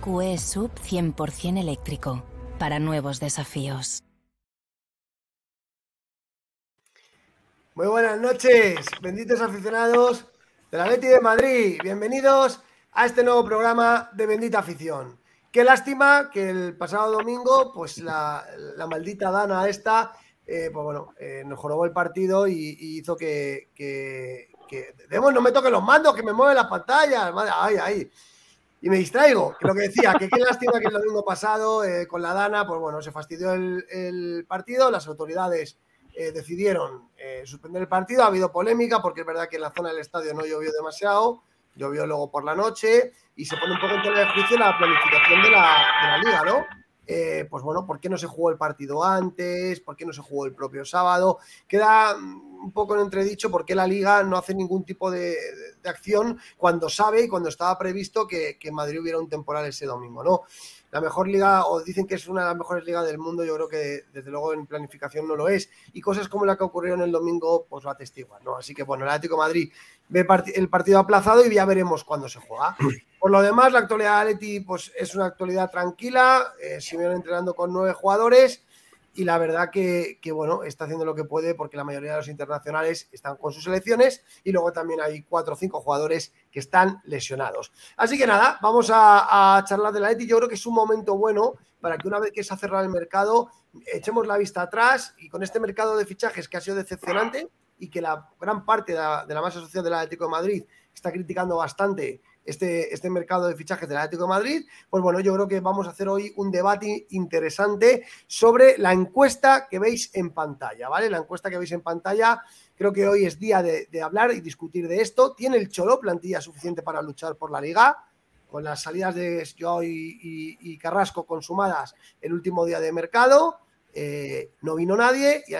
EQE Sub 100% eléctrico. Para nuevos desafíos. Muy buenas noches, benditos aficionados de la Leti de Madrid. Bienvenidos a este nuevo programa de Bendita Afición. Qué lástima que el pasado domingo, pues la, maldita Dana esta, eh, pues bueno, eh, nos jorobó el partido y, hizo que, que, no me toque los mandos, que me mueve la pantalla. Ay, ay y me distraigo. lo que decía, que qué lástima que el domingo pasado eh, con la Dana, pues bueno, se fastidió el, partido, las autoridades eh, decidieron eh, suspender el partido, ha habido polémica porque es verdad que en la zona del estadio no llovió demasiado, llovió luego por la noche y se pone un poco en tela de juicio la planificación de la, de la liga, ¿no? Pues bueno, ¿por qué no se jugó el partido antes? ¿Por qué no se jugó el propio sábado? Queda un poco en entredicho por qué la liga no hace ningún tipo de, acción cuando sabe y cuando estaba previsto que, que, en Madrid hubiera un temporal ese domingo, ¿no? La mejor liga, o dicen que es una de las mejores ligas del mundo, yo creo que desde luego en planificación no lo es. Y cosas como la que ocurrió en el domingo, pues lo atestiguan, ¿no? Así que bueno, el Atlético Madrid ve el partido aplazado y ya veremos cuándo se juega. Por lo demás, la actualidad de Atleti pues, es una actualidad tranquila, eh, entrenando con nueve jugadores y la verdad que, bueno, está haciendo lo que puede porque la mayoría de los internacionales están con sus selecciones y luego también hay cuatro o cinco jugadores que están lesionados. Así que nada, vamos a, charlar de la ETI. Yo creo que es un momento bueno para que una vez que se ha cerrado el mercado, echemos la vista atrás y con este mercado de fichajes que ha sido decepcionante y que la gran parte de la, de la masa social del Atlético de Madrid está criticando bastante este, este mercado de fichajes del Atlético de Madrid, pues bueno, yo creo que vamos a hacer hoy un debate interesante sobre la encuesta que veis en pantalla, ¿vale? La encuesta que veis en pantalla, creo que hoy es día de, hablar y discutir de esto. ¿Tiene el Cholo plantilla suficiente para luchar por la liga? Con las salidas de Joao y, Carrasco consumadas el último día de mercado. Eh, no vino nadie y,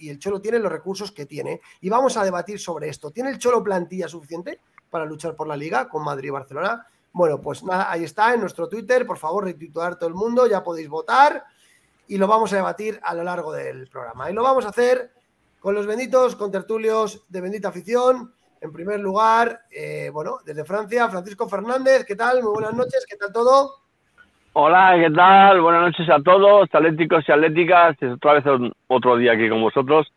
y, el Cholo tiene los recursos que tiene. Y vamos a debatir sobre esto. ¿Tiene el Cholo plantilla suficiente para luchar por la liga con Madrid y Barcelona. Bueno, pues nada, ahí está en nuestro Twitter. Por favor, retitular todo el mundo, ya podéis votar y lo vamos a debatir a lo largo del programa. Y lo vamos a hacer con los benditos con tertulios de Bendita Afición. En primer lugar, eh, bueno, desde Francia, Francisco Fernández, ¿qué tal? Muy buenas noches, ¿qué tal todo? Hola, ¿qué tal? Buenas noches a todos, atléticos y atléticas. Es otra vez otro día aquí con vosotros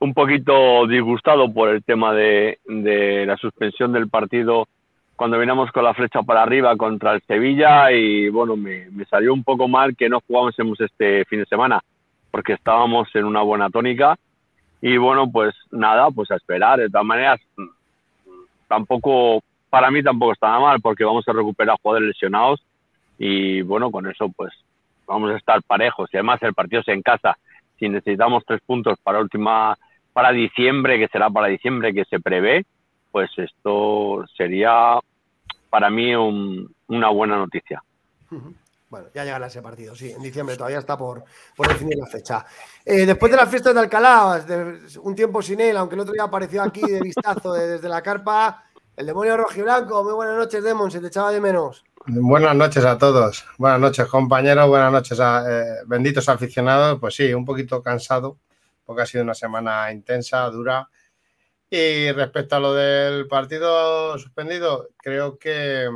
un poquito disgustado por el tema de, la suspensión del partido cuando veníamos con la flecha para arriba contra el Sevilla y bueno, me, salió un poco mal que no jugásemos este fin de semana porque estábamos en una buena tónica y bueno, pues nada, pues a esperar. De todas maneras, tampoco, para mí tampoco está nada mal porque vamos a recuperar jugadores lesionados y bueno, con eso pues vamos a estar parejos y además el partido es en casa. Si necesitamos tres puntos para última para diciembre, que será para diciembre que se prevé, pues esto sería para mí una buena noticia. Bueno, ya llegará ese partido, sí, en diciembre todavía está por, por definir la fecha. Eh, después de las fiestas de Alcalá, un tiempo sin él, aunque el otro día apareció aquí de vistazo desde la carpa, el demonio rojiblanco. Muy buenas noches, Demon, se te echaba de menos. Buenas noches a todos. Buenas noches, compañeros. Buenas noches a eh, benditos aficionados. Pues sí, un poquito cansado porque ha sido una semana intensa, dura. Y respecto a lo del partido suspendido, creo que,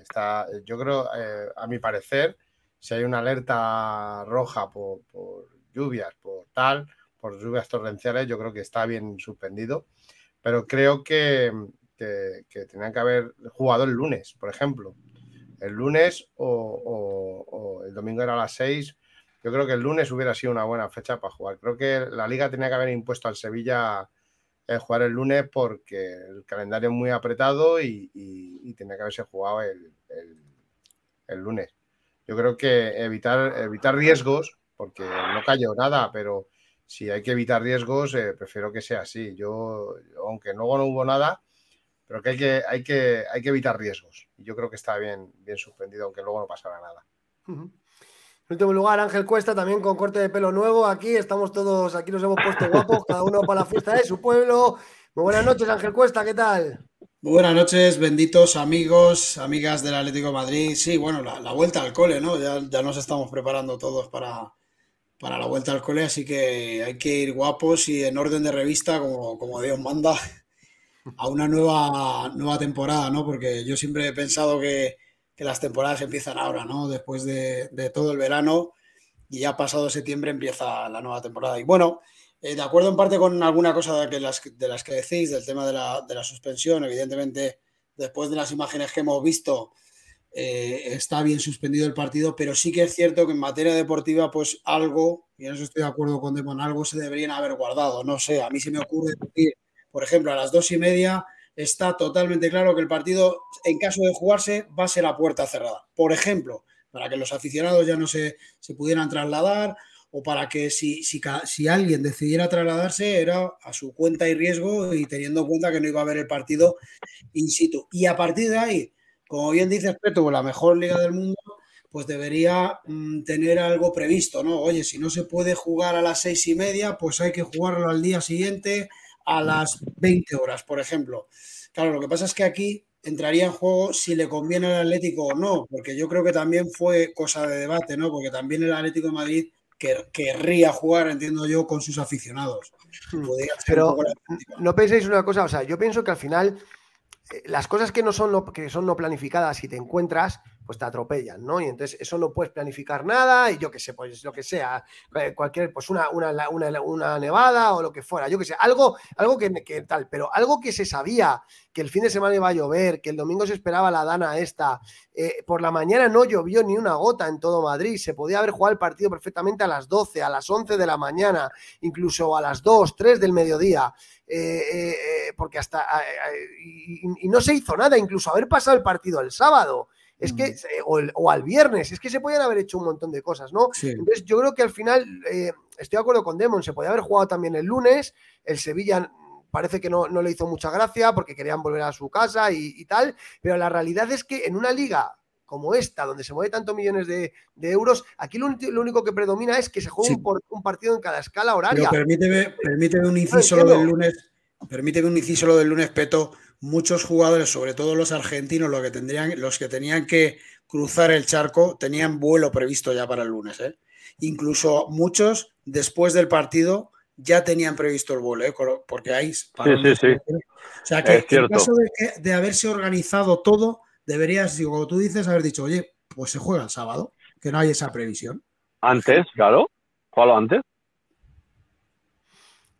está, yo creo, eh, a mi parecer, si hay una alerta roja por, lluvias, por tal, por lluvias torrenciales, yo creo que está bien suspendido. Pero creo que, que, tenían que haber jugado el lunes, por ejemplo. El lunes o, el domingo era a las 6 yo creo que el lunes hubiera sido una buena fecha para jugar. Creo que la liga tenía que haber impuesto al Sevilla el jugar el lunes porque el calendario es muy apretado y, tenía que haberse jugado el, lunes. Yo creo que evitar, evitar riesgos, porque no cayó nada, pero si hay que evitar riesgos, eh, prefiero que sea así. Yo, aunque luego no hubo nada, pero que hay que, hay que, hay que evitar riesgos. Y yo creo que está bien, bien suspendido, aunque luego no pasara nada. En último lugar, Ángel Cuesta también con corte de pelo nuevo. Aquí estamos todos, aquí nos hemos puesto guapos, cada uno para la fiesta de su pueblo. Muy buenas noches, Ángel Cuesta, ¿qué tal? Muy buenas noches, benditos amigos, amigas del Atlético Madrid. Sí, bueno, la, vuelta al cole, ¿no? Ya, ya, nos estamos preparando todos para, para la vuelta al cole, así que hay que ir guapos y en orden de revista, como, como Dios manda. a una nueva, nueva temporada, ¿no? Porque yo siempre he pensado que, las temporadas empiezan ahora, ¿no? Después de, todo el verano y ya pasado septiembre empieza la nueva temporada. Y bueno, eh, de acuerdo en parte con alguna cosa de, las, que decís, del tema de la, de la suspensión, evidentemente, después de las imágenes que hemos visto, eh, está bien suspendido el partido, pero sí que es cierto que en materia deportiva, pues algo, y en eso estoy de acuerdo con Demon, algo se deberían haber guardado. No sé, a mí se me ocurre decir por ejemplo, a las dos y media está totalmente claro que el partido, en caso de jugarse, va a ser a puerta cerrada. Por ejemplo, para que los aficionados ya no se, se pudieran trasladar o para que si, si, si, alguien decidiera trasladarse era a su cuenta y riesgo y teniendo en cuenta que no iba a haber el partido in situ. Y a partir de ahí, como bien dice Peto, la mejor liga del mundo, pues debería mm, tener algo previsto, ¿no? Oye, si no se puede jugar a las seis y media, pues hay que jugarlo al día siguiente a las 20 horas, por ejemplo. Claro, lo que pasa es que aquí entraría en juego si le conviene al Atlético o no, porque yo creo que también fue cosa de debate, ¿no? Porque también el Atlético de Madrid querría jugar, entiendo yo, con sus aficionados. Hmm. Pero no penséis una cosa, o sea, yo pienso que al final eh, las cosas que no son que son no planificadas y te encuentras, pues te atropellan, ¿no? Y entonces eso no puedes planificar nada y yo qué sé, pues lo que sea, eh, cualquier, pues una, una, una, nevada o lo que fuera, yo qué sé, algo, algo que, tal, pero algo que se sabía que el fin de semana iba a llover, que el domingo se esperaba la dana esta, eh, por la mañana no llovió ni una gota en todo Madrid, se podía haber jugado el partido perfectamente a las 12, a las 11 de la mañana, incluso a las 2, 3 del mediodía. Eh, porque hasta y, no se hizo nada, incluso haber pasado el partido el sábado, es que, mm. o, al viernes, es que se podían haber hecho un montón de cosas, ¿no? Entonces yo creo que al final, eh, estoy de acuerdo con Demon, se podía haber jugado también el lunes, el Sevilla parece que no, le hizo mucha gracia porque querían volver a su casa y, tal, pero la realidad es que en una liga como esta, donde se mueve tantos millones de, euros, aquí lo, único que predomina es que se juegue un, partido en cada escala horaria. Pero permíteme, permíteme un inciso lo del lunes, permíteme un inciso lo del lunes, Peto, muchos jugadores, sobre todo los argentinos, los que, tendrían, los que tenían que cruzar el charco, tenían vuelo previsto ya para el lunes. ¿eh? Incluso muchos, después del partido, ya tenían previsto el vuelo, ¿eh? porque hay... Sí, sí, sí. O sea que en caso de, haberse organizado todo, deberías, como tú dices, haber dicho, oye, pues se juega el sábado, que no hay esa previsión. Antes, claro, jugalo antes.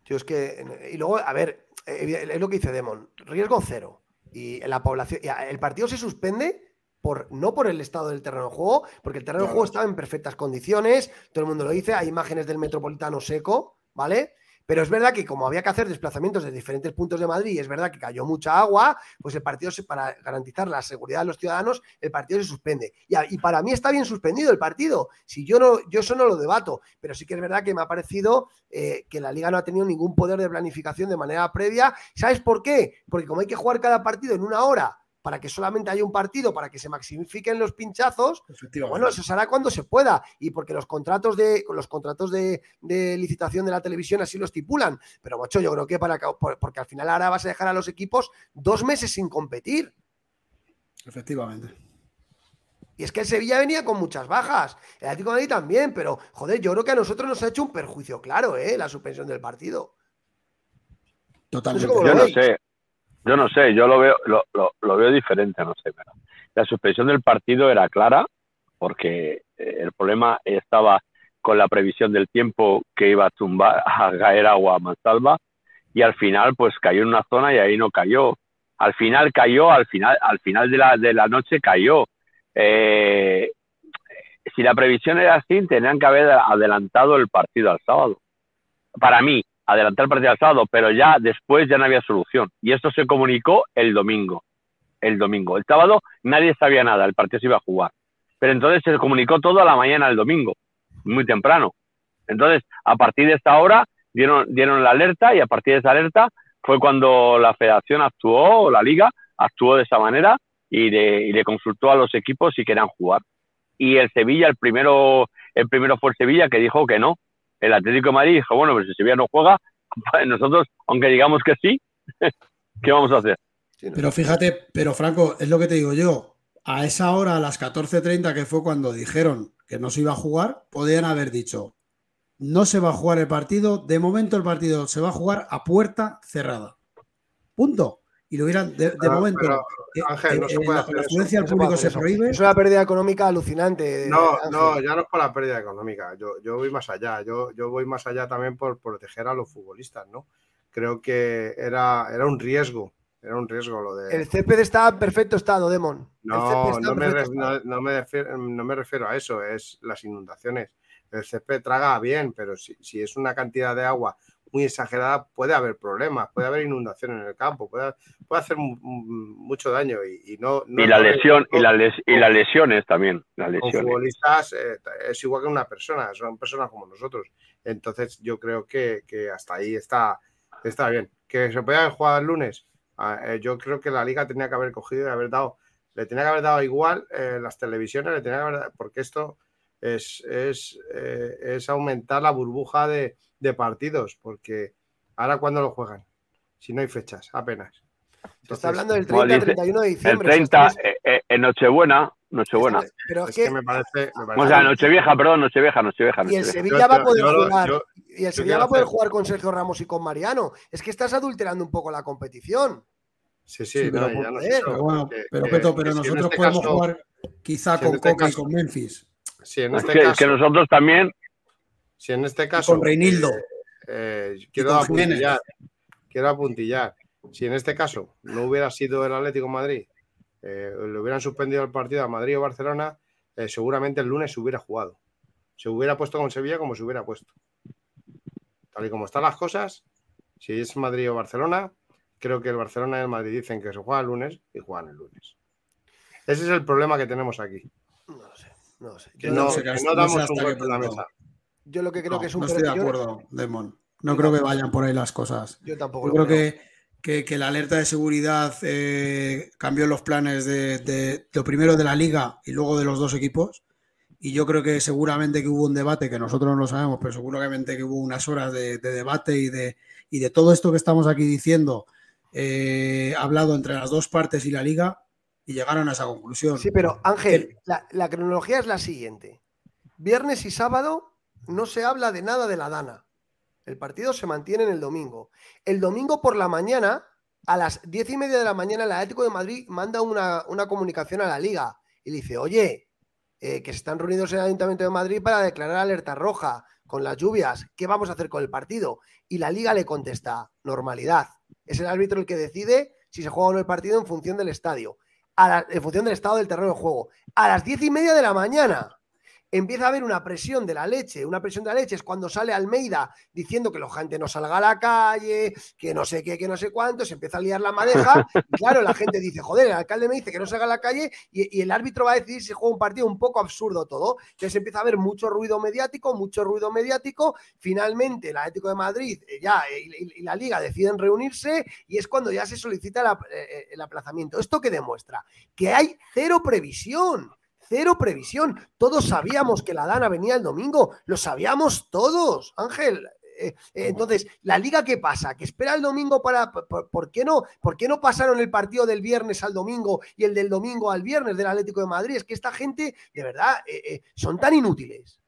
Yo es que, y luego, a ver, es lo que dice Demon, riesgo cero. Y la población, el partido se suspende por, no por el estado del terreno de juego, porque el terreno de juego estaba en perfectas condiciones, todo el mundo lo dice, hay imágenes del metropolitano seco, ¿vale? Pero es verdad que como había que hacer desplazamientos de diferentes puntos de Madrid, y es verdad que cayó mucha agua, pues el partido, se, para garantizar la seguridad de los ciudadanos, el partido se suspende. Y, para mí está bien suspendido el partido. Si yo no, yo eso no lo debato, pero sí que es verdad que me ha parecido eh, que la liga no ha tenido ningún poder de planificación de manera previa. ¿Sabes por qué? Porque como hay que jugar cada partido en una hora para que solamente haya un partido, para que se maximifiquen los pinchazos, bueno, eso se hará cuando se pueda. Y porque los contratos de los contratos de, licitación de la televisión así lo estipulan. Pero, macho, yo creo que para porque al final ahora vas a dejar a los equipos dos meses sin competir. Efectivamente. Y es que el Sevilla venía con muchas bajas. El Atlético de Madrid también, pero joder, yo creo que a nosotros nos ha hecho un perjuicio claro, ¿eh? La suspensión del partido. Totalmente. yo no sé. Yo no sé, yo lo veo, lo, lo, veo diferente, no sé. Pero la suspensión del partido era clara, porque eh, el problema estaba con la previsión del tiempo que iba a tumbar, a caer agua a Mansalva, y al final, pues cayó en una zona y ahí no cayó. Al final cayó, al final, al final de la, de la noche cayó. Eh, si la previsión era así, tenían que haber adelantado el partido al sábado. Para mí, adelantar el partido al sábado, pero ya después ya no había solución. Y esto se comunicó el domingo. El domingo. El sábado nadie sabía nada, el partido se iba a jugar. Pero entonces se comunicó todo a la mañana del domingo, muy temprano. Entonces, a partir de esta hora dieron, dieron la alerta y a partir de esa alerta fue cuando la federación actuó, o la liga actuó de esa manera y le, consultó a los equipos si querían jugar. Y el Sevilla, el primero, el primero fue el Sevilla que dijo que no, el Atlético de Madrid dijo, bueno, pues si Sevilla no juega, pues nosotros, aunque digamos que sí, ¿qué vamos a hacer? Pero fíjate, pero Franco, es lo que te digo yo, a esa hora, a las 14.30, que fue cuando dijeron que no se iba a jugar, podían haber dicho, no se va a jugar el partido, de momento el partido se va a jugar a puerta cerrada. Punto. Y lo hubieran, de, de momento, pero, eh, Ángel, no eh, se eh, puede la, hacer la eso. afluencia al No se puede público se prohíbe. Es una pérdida económica alucinante. No, Ángel. no, ya no es por la pérdida económica. Yo, yo voy más allá. Yo, yo voy más allá también por proteger a los futbolistas, ¿no? Creo que era, era un riesgo. Era un riesgo lo de. El césped está en perfecto estado, Demon. No, no me, no me refiero, no me refiero a eso, es las inundaciones. El césped traga bien, pero si, si es una cantidad de agua muy exagerada, puede haber problemas, puede haber inundaciones en el campo, puede, puede hacer mu- mu- mucho daño y, y no, no Y la lesión, y, la les- y las lesiones también. Las con lesiones. futbolistas eh, es igual que una persona, son personas como nosotros. Entonces yo creo que, que hasta ahí está, está bien. Que se pueda jugar el lunes, Ah, eh, yo creo que la liga tenía que haber cogido y haber dado, le tenía que haber dado igual eh, las televisiones, le tenía que haber dado- porque esto es, es, es aumentar la burbuja de, de partidos, porque ahora cuando lo juegan, si no hay fechas, apenas. Se está hablando del como 30 dice, 31 de El diciembre. 30, Estamos- eh, eh, en Nochebuena, Nochebuena. Pero es es que, que me parece, me parece O sea, Nochevieja, perdón, Nochevieja, Nochevieja. y el. Sevilla va a poder yo jugar. yo- y el Sevilla va a poder hacer- jugar con Sergio Ramos y con Mariano. Es que estás adulterando un poco la competición. Sí, Sí, sí, pero no, ya sé bueno, que- pero Peto, que pero nosotros este podemos caso- jugar quizá si con este Coca y con Memphis. Si en Es este que, caso, que nosotros también, si en este caso, con Reinildo. eh, eh, quiero con Jiménez. apuntillar, quiero apuntillar. Si en este caso no hubiera sido el Atlético de Madrid, eh, le hubieran suspendido el partido a Madrid o Barcelona, eh, seguramente el lunes se hubiera jugado. Se hubiera puesto con Sevilla como se hubiera puesto. Tal y como están las cosas, si es Madrid o Barcelona, creo que el Barcelona y el Madrid dicen que se juega el lunes y juegan el lunes. Ese es el problema que tenemos aquí. No lo sé. No lo sé. Que Yo, no, sé que hasta- no no sé damos un golpe en la mesa. Yo lo que creo No, que es un no estoy de yo- acuerdo, Demon. No creo que vayan por ahí las cosas. Yo tampoco Yo lo creo que, que- que la alerta de seguridad eh, cambió los planes de, de- lo primero de la liga y luego de los dos equipos. Y yo creo que seguramente que hubo un debate, que nosotros no lo sabemos, pero seguramente que hubo unas horas de, de debate y de, y de todo esto que estamos aquí diciendo, eh, hablado entre las dos partes y la liga, y llegaron a esa conclusión. Sí, pero Ángel, la, la cronología es la siguiente. Viernes y sábado no se habla de nada de la Dana. El partido se mantiene en el domingo. El domingo por la mañana, a las diez y media de la mañana, el Atlético de Madrid manda una, una comunicación a la liga y le dice, oye, eh, que están reunidos en el Ayuntamiento de Madrid para declarar alerta roja con las lluvias. ¿Qué vamos a hacer con el partido? Y la liga le contesta, normalidad. Es el árbitro el que decide si se juega o no el partido en función del estadio a la- en función del estado del terreno de juego. A las diez y media de la mañana empieza a haber una presión de la leche. Una presión de la leche es cuando sale Almeida diciendo que la gente no salga a la calle, que no sé qué, que no sé cuánto, se empieza a liar la madeja. Y claro, la gente dice, joder, el alcalde me dice que no salga a la calle y, el árbitro va a decidir si juega un partido un poco absurdo todo. Entonces empieza a haber mucho ruido mediático, mucho ruido mediático. Finalmente, el Atlético de Madrid eh, ya eh, y, la Liga deciden reunirse y es cuando ya se solicita eh, el aplazamiento. ¿Esto qué demuestra? Que hay cero previsión. Cero previsión. Todos sabíamos que la Dana venía el domingo. Lo sabíamos todos, Ángel. Eh, eh, entonces, ¿la liga qué pasa? ¿Que espera el domingo para... Por, por qué no, ¿Por qué no pasaron el partido del viernes al domingo y el del domingo al viernes del Atlético de Madrid? Es que esta gente, de verdad, eh, eh, son tan inútiles.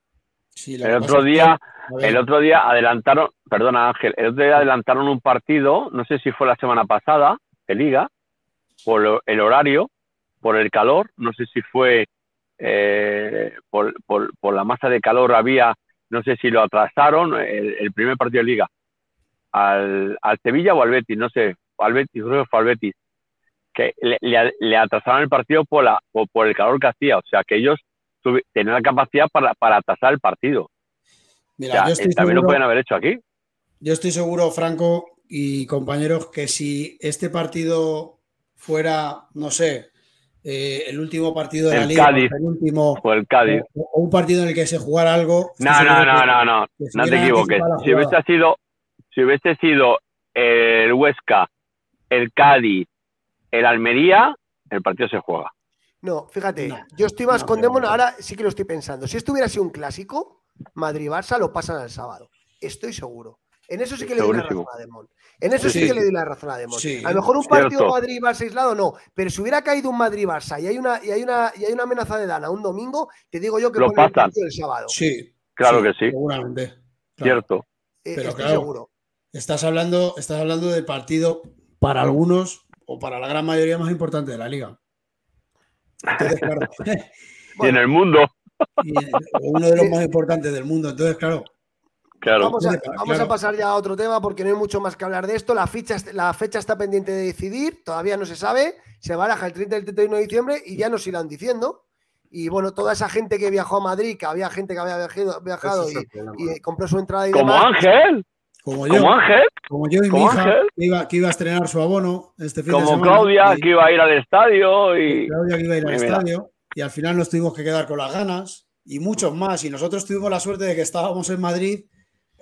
Sí, el otro que- día, el otro día adelantaron, perdona Ángel, el otro día adelantaron un partido, no sé si fue la semana pasada, de Liga, por el horario, por el calor, no sé si fue eh, por, por- por la masa de calor había, no sé si lo atrasaron, el, el primer partido de Liga, al, al Sevilla o al Betis, no sé, al Betis, creo que fue al Betis, que le, le- le atrasaron el partido por, la, por, por el calor que hacía, o sea que ellos tenían la capacidad para, para atrasar el partido. mira, O sea, yo estoy eh, también lo pueden haber hecho aquí. Yo estoy seguro, Franco y compañeros, que si este partido fuera, no sé, eh, el último partido de la liga, Cádiz. el último, O el Cádiz. o, o un partido en el que se jugara algo. No, seguro no, que- no, no, no. que No te equivoques. Si hubiese sido, si hubiese sido el Huesca, el Cádiz, el Almería, el partido se juega. No, fíjate, No, yo estoy más no, con Demon, ahora sí que lo estoy pensando. Si esto hubiera sido un clásico, Madrid-Barça lo pasan al sábado. Estoy seguro. En eso sí que le doy la razón a Demon. En eso sí, Sí. que le doy la razón a Demon. Sí, a lo mejor un cierto. partido Madrid-Barça aislado no, pero si hubiera caído un Madrid-Barça y hay una y hay una y hay una amenaza de Dana un domingo, te digo yo que Lo el pasan. partido el sábado. Sí, Claro que sí. Seguramente. claro. Cierto. Eh, pero estoy claro. seguro. Estás hablando, estás hablando del partido para algunos o para la gran mayoría más importante de la liga. Entonces, claro. y en el mundo. y, uno de los más importantes del mundo. Entonces, claro. Claro. Vamos, a, Claro. vamos a pasar ya a otro tema porque no hay mucho más que hablar de esto. La, ficha, la fecha está pendiente de decidir, todavía no se sabe. Se baraja el 30 y el 31 de diciembre y ya nos irán diciendo. Y bueno, toda esa gente que viajó a Madrid, que había gente que había viajado, viajado y, y compró su entrada y Como demás. Ángel, Como yo, como Ángel, como yo y mi hija, Ángel. que iba, que iba a estrenar su abono este fin de como semana. Claudia, y- que iba a ir al estadio y Claudia que iba a ir al estadio y al final nos tuvimos que quedar con las ganas y muchos más. Y nosotros tuvimos la suerte de que estábamos en Madrid,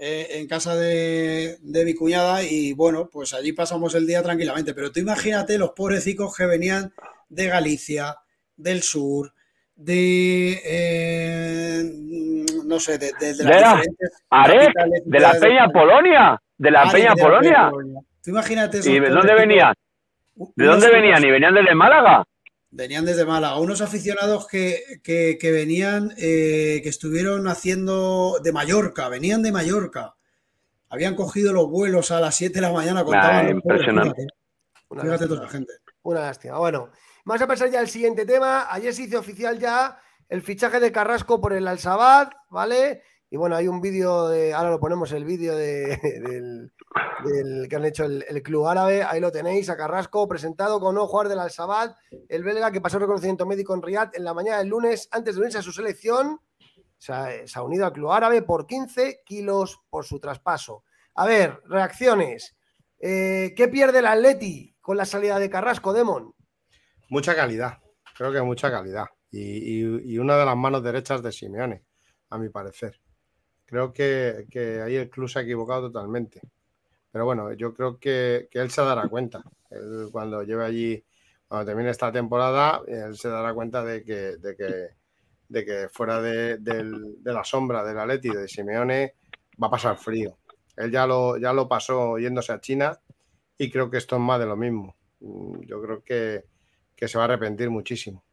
eh, en casa de, de mi cuñada, y bueno, pues allí pasamos el día tranquilamente. Pero tú imagínate los pobrecicos que venían de Galicia, del sur, de eh, no sé, de, de- de las la- Arec, de Peña. Polonia, de la Peña Polonia. Polonia. Tú imagínate ¿Y de dónde venían? ¿De dónde venían? ¿Y venían desde Málaga? Venían desde Málaga, unos aficionados que, que- que venían, eh, que estuvieron haciendo de Mallorca, venían de Mallorca. Habían cogido los vuelos a las 7 de la mañana, contaban pobres, impresionante. fíjate, Una fíjate lástima. toda esa gente. Una lástima. Bueno, vamos a pasar ya al siguiente tema. Ayer se hizo oficial ya el fichaje de Carrasco por el Al-Sabad, ¿vale? Y bueno, hay un vídeo de. Ahora lo ponemos el vídeo de, del, del que han hecho el, club árabe. Ahí lo tenéis, a Carrasco, presentado con nuevo jugador del Al-Sabad, el belga que pasó reconocimiento médico en Riyadh en la mañana del lunes antes de unirse a su selección. Se ha, se ha unido al club árabe por 15 kilos por su traspaso. A ver, reacciones. Eh, ¿Qué pierde el Atleti con la salida de Carrasco, Demon? Mucha calidad, creo que mucha calidad. Y una de las manos derechas de Simeone, a mi parecer. Creo que, que ahí el club se ha equivocado totalmente. Pero bueno, yo creo que, que él se dará cuenta. Él, cuando lleve allí, cuando termine esta temporada, él se dará cuenta de que, de que, de que fuera de, de la sombra del Atleti de Simeone va a pasar frío. Él ya lo, ya lo pasó yéndose a China y creo que esto es más de lo mismo. Mm, Yo creo que, que se va a arrepentir muchísimo.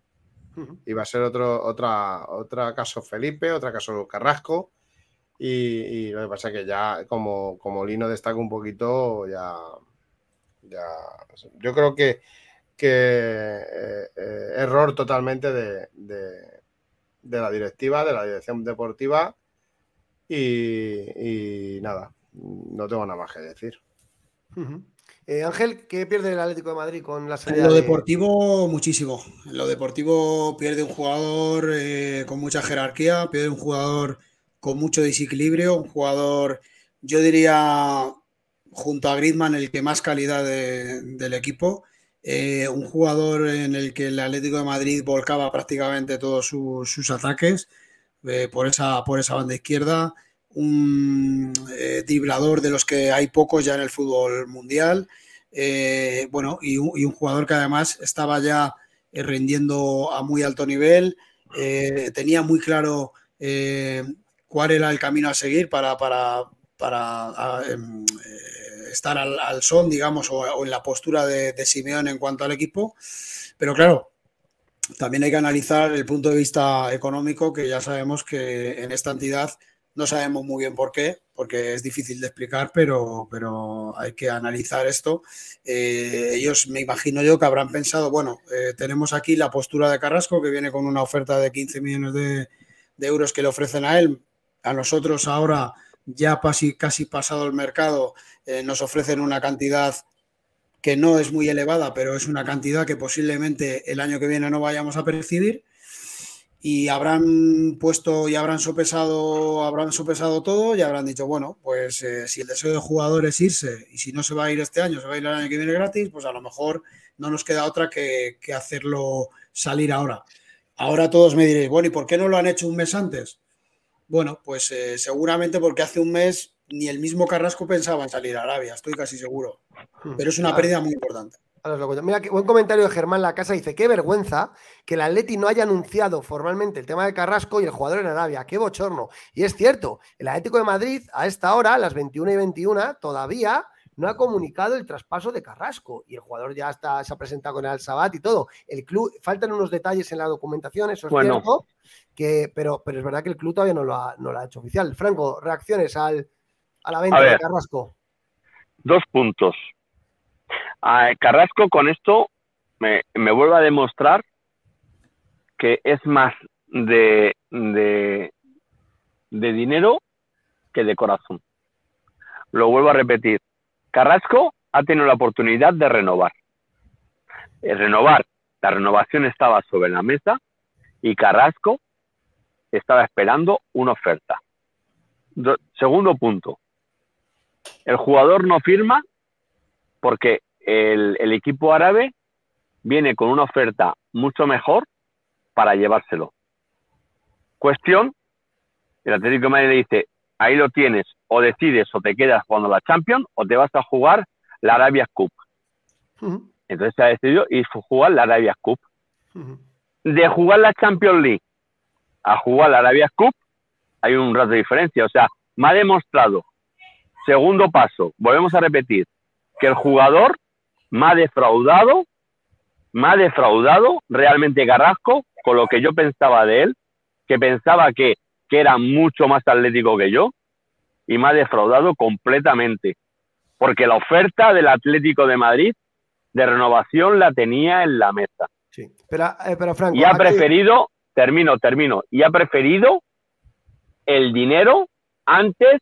Y va a ser otro, otra, otra caso Felipe, otro caso Carrasco. Y, y lo que pasa es que ya, como, como Lino destaca un poquito, ya. ya yo creo que, que eh, eh, error totalmente de, de- de la directiva, de la dirección deportiva. Y, y nada, no tengo nada más que decir. Eh, Ángel, ¿qué pierde el Atlético de Madrid con la En salida lo de- deportivo, muchísimo. En lo deportivo pierde un jugador eh, con mucha jerarquía, pierde un jugador con mucho desequilibrio, un jugador, yo diría, junto a Griezmann, el que más calidad de- del equipo. Eh, un jugador en el que el Atlético de Madrid volcaba prácticamente todos sus, ataques eh, por, esa, por esa banda izquierda. Un eh, de los que hay pocos ya en el fútbol mundial. Eh, bueno, y un, y un jugador que además estaba ya rendiendo a muy alto nivel, tenía muy claro cuál era el camino a seguir para, para, para em, eh, estar al, al son, digamos, o, en la postura de, Simeone en cuanto al equipo. Pero claro, también hay que analizar el punto de vista económico, que ya sabemos que en esta entidad no sabemos muy bien por qué, porque es difícil de explicar, pero, pero hay que analizar esto. Eh, ellos, me imagino yo, que habrán pensado, bueno, eh, tenemos aquí la postura de Carrasco, que viene con una oferta de 15 millones de euros que le ofrecen a él. A nosotros ahora, ya casi, casi pasado el mercado, eh, nos ofrecen una cantidad que no es muy elevada, pero es una cantidad que posiblemente el año que viene no vayamos a percibir y habrán puesto y habrán sopesado, habrán sopesado todo y habrán dicho, bueno, pues eh, si el deseo del jugador es irse y si no se va a ir este año, se va a ir el año que viene gratis, pues a lo mejor no nos queda otra que, que hacerlo salir ahora. Ahora todos me diréis, bueno, ¿y por qué no lo han hecho un mes antes? Bueno, pues eh, seguramente porque hace un mes ni el mismo Carrasco pensaba en salir a Arabia, estoy casi seguro. Pero es una Ah, pérdida muy importante. Mira, qué buen comentario de Germán La Casa. Dice, qué vergüenza que el Atleti no haya anunciado formalmente el tema de Carrasco y el jugador en Arabia. Qué bochorno. Y es cierto, el Atlético de Madrid a esta hora, a las 21 y 21, todavía no ha comunicado el traspaso de Carrasco y el jugador ya está, se ha presentado con el Al-Sabat y todo. El club, faltan unos detalles en la documentación, eso es Bueno. cierto, que, pero, pero es verdad que el club todavía no lo ha, no lo ha hecho oficial. Franco, reacciones al, a la venta A de. Carrasco. Dos puntos. a Carrasco con esto me, me vuelve a demostrar que es más de, de, de dinero que de corazón. Lo vuelvo a repetir. Carrasco ha tenido la oportunidad de renovar. El renovar, la renovación estaba sobre la mesa y Carrasco estaba esperando una oferta. segundo punto, el jugador no firma porque el, el, equipo árabe viene con una oferta mucho mejor para llevárselo. Cuestión, el Atlético de Madrid le dice, ahí lo tienes, o decides o te quedas jugando la Champions o te vas a jugar la Arabia Cup. Entonces se ha decidido ir a jugar la Arabia Cup. De jugar la Champions League a jugar la Arabia Cup hay un rato de diferencia. O sea, me ha demostrado, segundo paso, volvemos a repetir, que el jugador me ha defraudado, me ha defraudado realmente Carrasco con lo que yo pensaba de él, que pensaba que, que era mucho más atlético que yo, y me ha defraudado completamente porque la oferta del Atlético de Madrid de renovación la tenía en la mesa. Sí, pero, eh, pero Franco. Y ha preferido, termino, termino, y ha preferido el dinero antes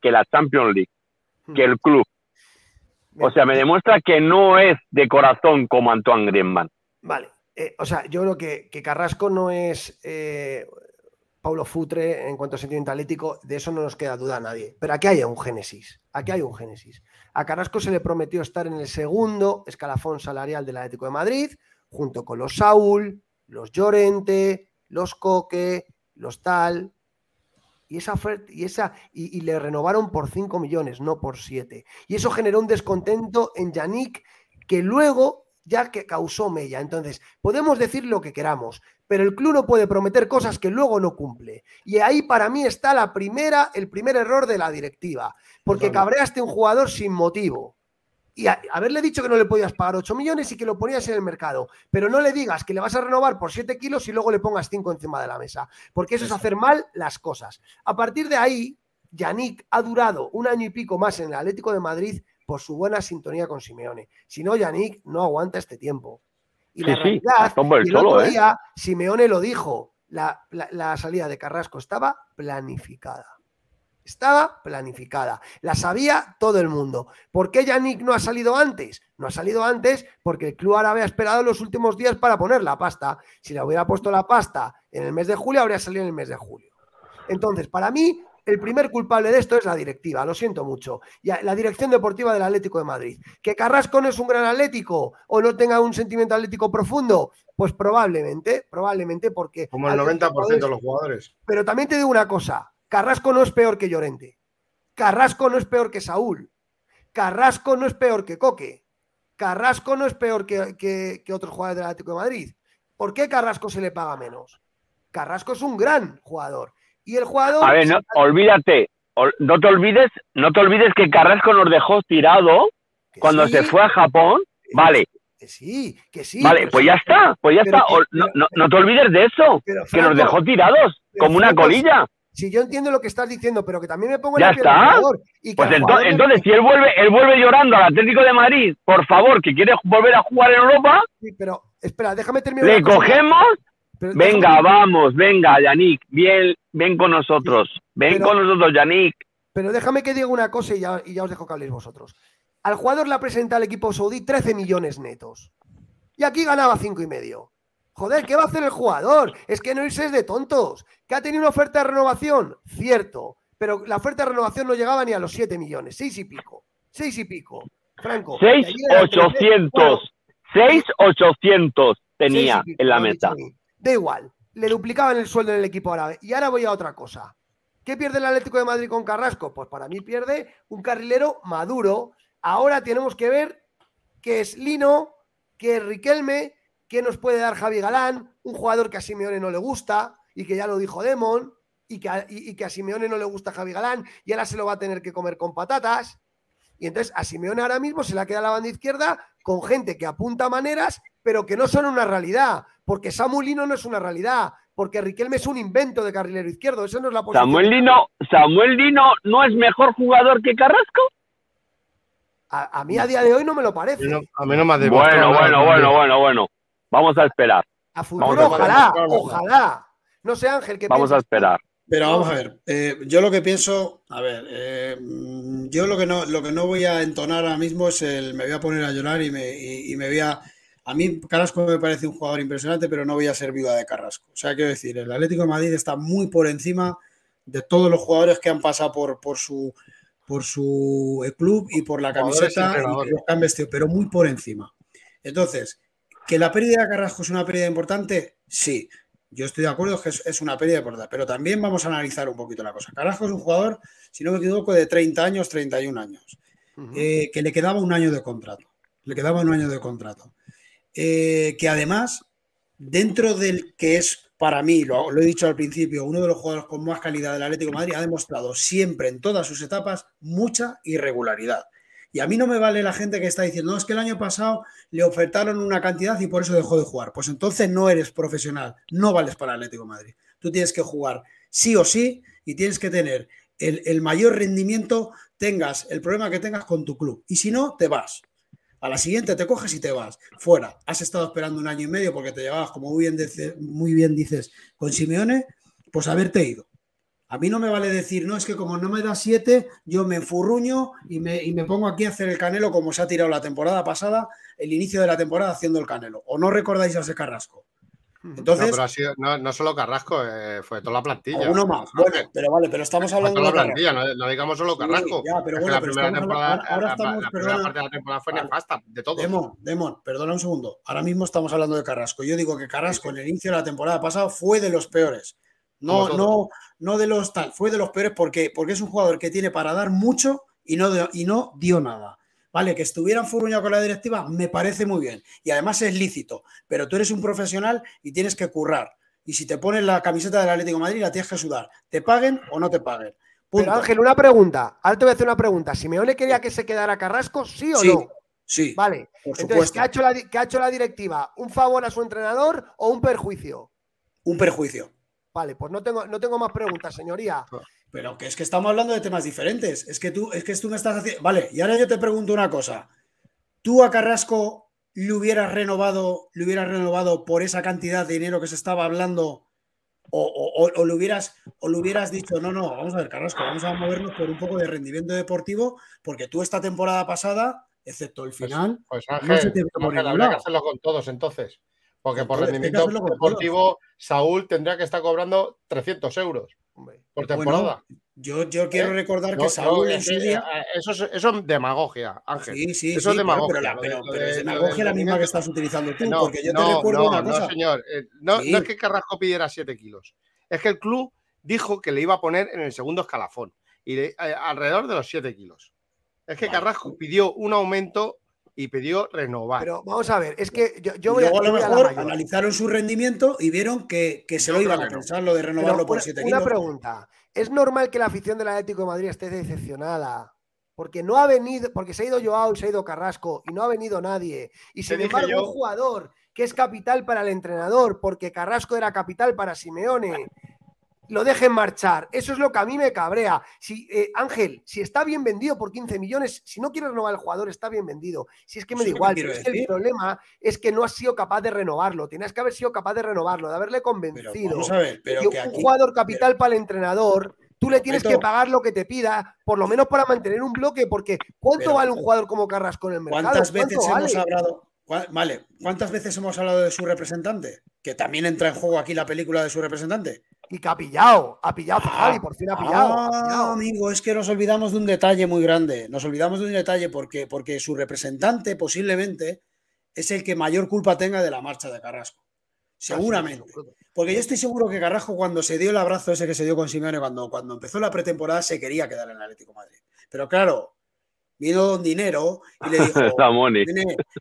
que la Champions League, que el club. O sea, me demuestra que no es de corazón como Antoine Griezmann. Vale. Eh, o sea, yo creo que, que Carrasco no es eh, Paulo Futre en cuanto a sentimiento atlético, de eso no nos queda duda a nadie. Pero aquí hay un génesis. Aquí hay un génesis. A Carrasco se le prometió estar en el segundo escalafón salarial del Atlético de Madrid, junto con los Saúl, los Llorente, los Coque, los Tal. Y esa y esa, y, le renovaron por 5 millones, no por 7. Y eso generó un descontento en Yannick que luego ya que causó Mella. Entonces, podemos decir lo que queramos, pero el club no puede prometer cosas que luego no cumple. Y ahí para mí está la primera, el primer error de la directiva, porque cabreaste a un jugador sin motivo. Y haberle dicho que no le podías pagar 8 millones y que lo ponías en el mercado, pero no le digas que le vas a renovar por 7 kilos y luego le pongas 5 encima de la mesa, porque eso es hacer mal las cosas. A partir de ahí, Yannick ha durado un año y pico más en el Atlético de Madrid por su buena sintonía con Simeone. Si no, Yannick no aguanta este tiempo. Y la realidad, el, otro ¿eh? día, Simeone lo dijo, la, salida de Carrasco estaba planificada. Estaba planificada. La sabía todo el mundo. ¿Por qué Yannick no ha salido antes? No ha salido antes porque el club árabe ha esperado los últimos días para poner la pasta. Si le hubiera puesto la pasta en el mes de julio, habría salido en el mes de julio. Entonces, para mí, el primer culpable de esto es la directiva, lo siento mucho. Y la dirección deportiva del Atlético de Madrid. ¿Que Carrasco no es un gran atlético o no tenga un sentimiento atlético profundo? Pues probablemente, probablemente porque... Como el 90% de los jugadores. Pero también te digo una cosa, Carrasco no es peor que Llorente. Carrasco no es peor que Saúl. Carrasco no es peor que Coque. Carrasco no es peor que, que otros jugadores del Atlético de Madrid. ¿Por qué Carrasco se le paga menos? Carrasco es un gran jugador y el jugador. A ver, no, olvídate, no te olvides, no te olvides que Carrasco nos dejó tirado cuando se fue a Japón. Vale. Que sí, que sí. Vale, pues ya está, pues ya está. no, no, te olvides de eso, que nos dejó tirados, como una colilla. Si yo entiendo lo que estás diciendo, pero que también me pongo en ya está. pues entonces, si él vuelve, él vuelve llorando al Atlético de Madrid, por favor, que quiere volver a jugar en Europa. Sí, pero espera, déjame terminar. Le cogemos venga, vamos, venga, Yannick, bien, ven con nosotros. Ven con nosotros, Yannick. Pero déjame que diga una cosa y ya, os dejo que habléis vosotros. Al jugador le presenta al equipo saudí 13 millones netos. Y aquí ganaba cinco y medio. Joder, ¿qué va a hacer el jugador? Es que no irse es de tontos. ¿Que ha tenido una oferta de renovación? Cierto. Pero la oferta de renovación no llegaba ni a los 7 millones. Seis y pico. Seis y pico. Franco. Seis ochocientos. Seis ochocientos tenía en la meta. Da igual, le duplicaban el sueldo en el equipo árabe. Y ahora voy a otra cosa. ¿Qué pierde el Atlético de Madrid con Carrasco? Pues para mí pierde un carrilero maduro. Ahora tenemos que ver qué es Lino, qué es Riquelme, qué nos puede dar Javi Galán, un jugador que a Simeone no le gusta y que ya lo dijo Demon, y que, a, y que a Simeone no le gusta Javi Galán y ahora se lo va a tener que comer con patatas. Y entonces a Simeone ahora mismo se le queda la banda izquierda con gente que apunta maneras, pero que no son una realidad porque Samuel Lino no es una realidad, porque Riquelme es un invento de carrilero izquierdo, eso no es la posición. Samuel Lino, Samuel Lino no es mejor jugador que Carrasco. A, mí a día de hoy no me lo parece. a mí no me ha Bueno, bueno, bueno, bueno, bueno. Vamos a esperar. A futuro, ojalá, ojalá. No sé, Ángel, ¿qué Vamos a esperar. Pero vamos a ver, eh, yo lo que pienso, a ver, eh, yo lo que no, lo que no voy a entonar ahora mismo es el me voy a poner a llorar y me, y, me voy a. A mí Carrasco me parece un jugador impresionante, pero no voy a ser viuda de Carrasco. O sea, quiero decir, el Atlético de Madrid está muy por encima de todos los jugadores que han pasado por, por su por su club y por la camiseta y los que han vestido, pero muy por encima. Entonces, ¿que la pérdida de Carrasco es una pérdida importante? Sí. Yo estoy de acuerdo que es, una pérdida importante, pero también vamos a analizar un poquito la cosa. Carrasco es un jugador, si no me equivoco, de 30 años, 31 años, eh, que le quedaba un año de contrato. Le quedaba un año de contrato. Eh, que además, dentro del que es para mí, lo, he dicho al principio, uno de los jugadores con más calidad del Atlético de Madrid ha demostrado siempre en todas sus etapas mucha irregularidad. Y a mí no me vale la gente que está diciendo, no, es que el año pasado le ofertaron una cantidad y por eso dejó de jugar. Pues entonces no eres profesional, no vales para Atlético Madrid. Tú tienes que jugar sí o sí y tienes que tener el, el mayor rendimiento, tengas el problema que tengas con tu club. Y si no, te vas. A la siguiente te coges y te vas. Fuera. Has estado esperando un año y medio porque te llevabas, como muy bien, muy bien dices, con Simeone, pues haberte ido. A mí no me vale decir, no, es que como no me da siete, yo me enfurruño y me, y me pongo aquí a hacer el canelo como se ha tirado la temporada pasada, el inicio de la temporada haciendo el canelo. ¿O no recordáis a ese Carrasco? Entonces, no, no, solo Carrasco, eh, fue toda la plantilla. Uno más. Bueno, pero vale, pero estamos hablando de la plantilla, no, digamos solo Carrasco. ya, pero bueno, la primera temporada, ahora estamos, la, primera parte de la temporada fue nefasta, de todo. Demon, Demon, perdona un segundo. Ahora mismo estamos hablando de Carrasco. Yo digo que Carrasco en el inicio de la temporada pasada fue de los peores. No, no, no de los tal, fue de los peores porque, porque es un jugador que tiene para dar mucho y no, y no dio nada. Vale, que estuvieran furruñados con la directiva me parece muy bien y además es lícito, pero tú eres un profesional y tienes que currar. Y si te pones la camiseta del Atlético de Madrid, la tienes que sudar. ¿Te paguen o no te paguen? Pero Ángel, una pregunta. Ahora te voy a hacer una pregunta. ¿Simeone quería que se quedara Carrasco, sí o no? Sí. Vale. Entonces, ¿qué ha, hecho la, ¿qué ha hecho la directiva? ¿Un favor a su entrenador o un perjuicio? Un perjuicio. Vale, pues no tengo, no tengo más preguntas, señoría. Pero que es que estamos hablando de temas diferentes. Es que tú, es que tú me estás haciendo. Vale, y ahora yo te pregunto una cosa. ¿Tú a Carrasco le hubieras renovado, le hubieras renovado por esa cantidad de dinero que se estaba hablando? O, o, le hubieras, o le hubieras dicho, no, no, vamos a ver, Carrasco, vamos a movernos por un poco de rendimiento deportivo, porque tú esta temporada pasada, excepto el pues, final, pues, no se te que hacerlo con todos entonces. Porque por rendimiento deportivo, Saúl tendría que estar cobrando 300 euros por temporada. yo, yo quiero ¿Eh? recordar que Saúl en su día. Eh, eso es, eso es demagogia, Ángel. Sí, sí, eso es demagogia. Pero, es demagogia la misma que estás utilizando tú. porque yo te recuerdo una cosa. No, señor. Eh, no, es que Carrasco pidiera 7 kilos. Es que el club dijo que le iba a poner en el segundo escalafón. Y alrededor de los 7 kilos. Es que Carrasco pidió un aumento y pidió renovar. Pero vamos a ver, es que yo, voy, a, lo mejor analizaron su rendimiento y vieron que, se lo iban a pensar lo de renovarlo por 7 kilos. Una pregunta, ¿es normal que la afición del Atlético de Madrid esté decepcionada? Porque no ha venido, porque se ha ido Joao y se ha ido Carrasco y no ha venido nadie. Y sin embargo, un jugador que es capital para el entrenador, porque Carrasco era capital para Simeone, lo dejen marchar. Eso es lo que a mí me cabrea. Si, eh, Ángel, si está bien vendido por 15 millones, si no quiere renovar el jugador, está bien vendido. Si es que me da igual, el problema es que no has sido capaz de renovarlo. Tienes que haber sido capaz de renovarlo, de haberle convencido. Pero, un jugador capital para el entrenador. Tú le tienes que pagar lo que te pida, por lo menos para mantener un bloque, porque ¿cuánto vale un jugador como Carrasco en el mercado? ¿Cuántas veces hemos hablado? Vale, ¿cuántas veces hemos hablado de su representante? Que también entra en juego aquí la película de su representante. Y que ha pillado, ha pillado Javi, por fin ha pillado, ah, amigo, es que nos olvidamos de un detalle muy grande. Nos olvidamos de un detalle porque, porque su representante posiblemente es el que mayor culpa tenga de la marcha de Carrasco. Seguramente. Porque yo estoy seguro que Carrasco, cuando se dio el abrazo ese que se dio con Simeone, cuando, cuando empezó la pretemporada, se quería quedar en el Atlético Madrid. Pero claro, vino Don Dinero y le dijo,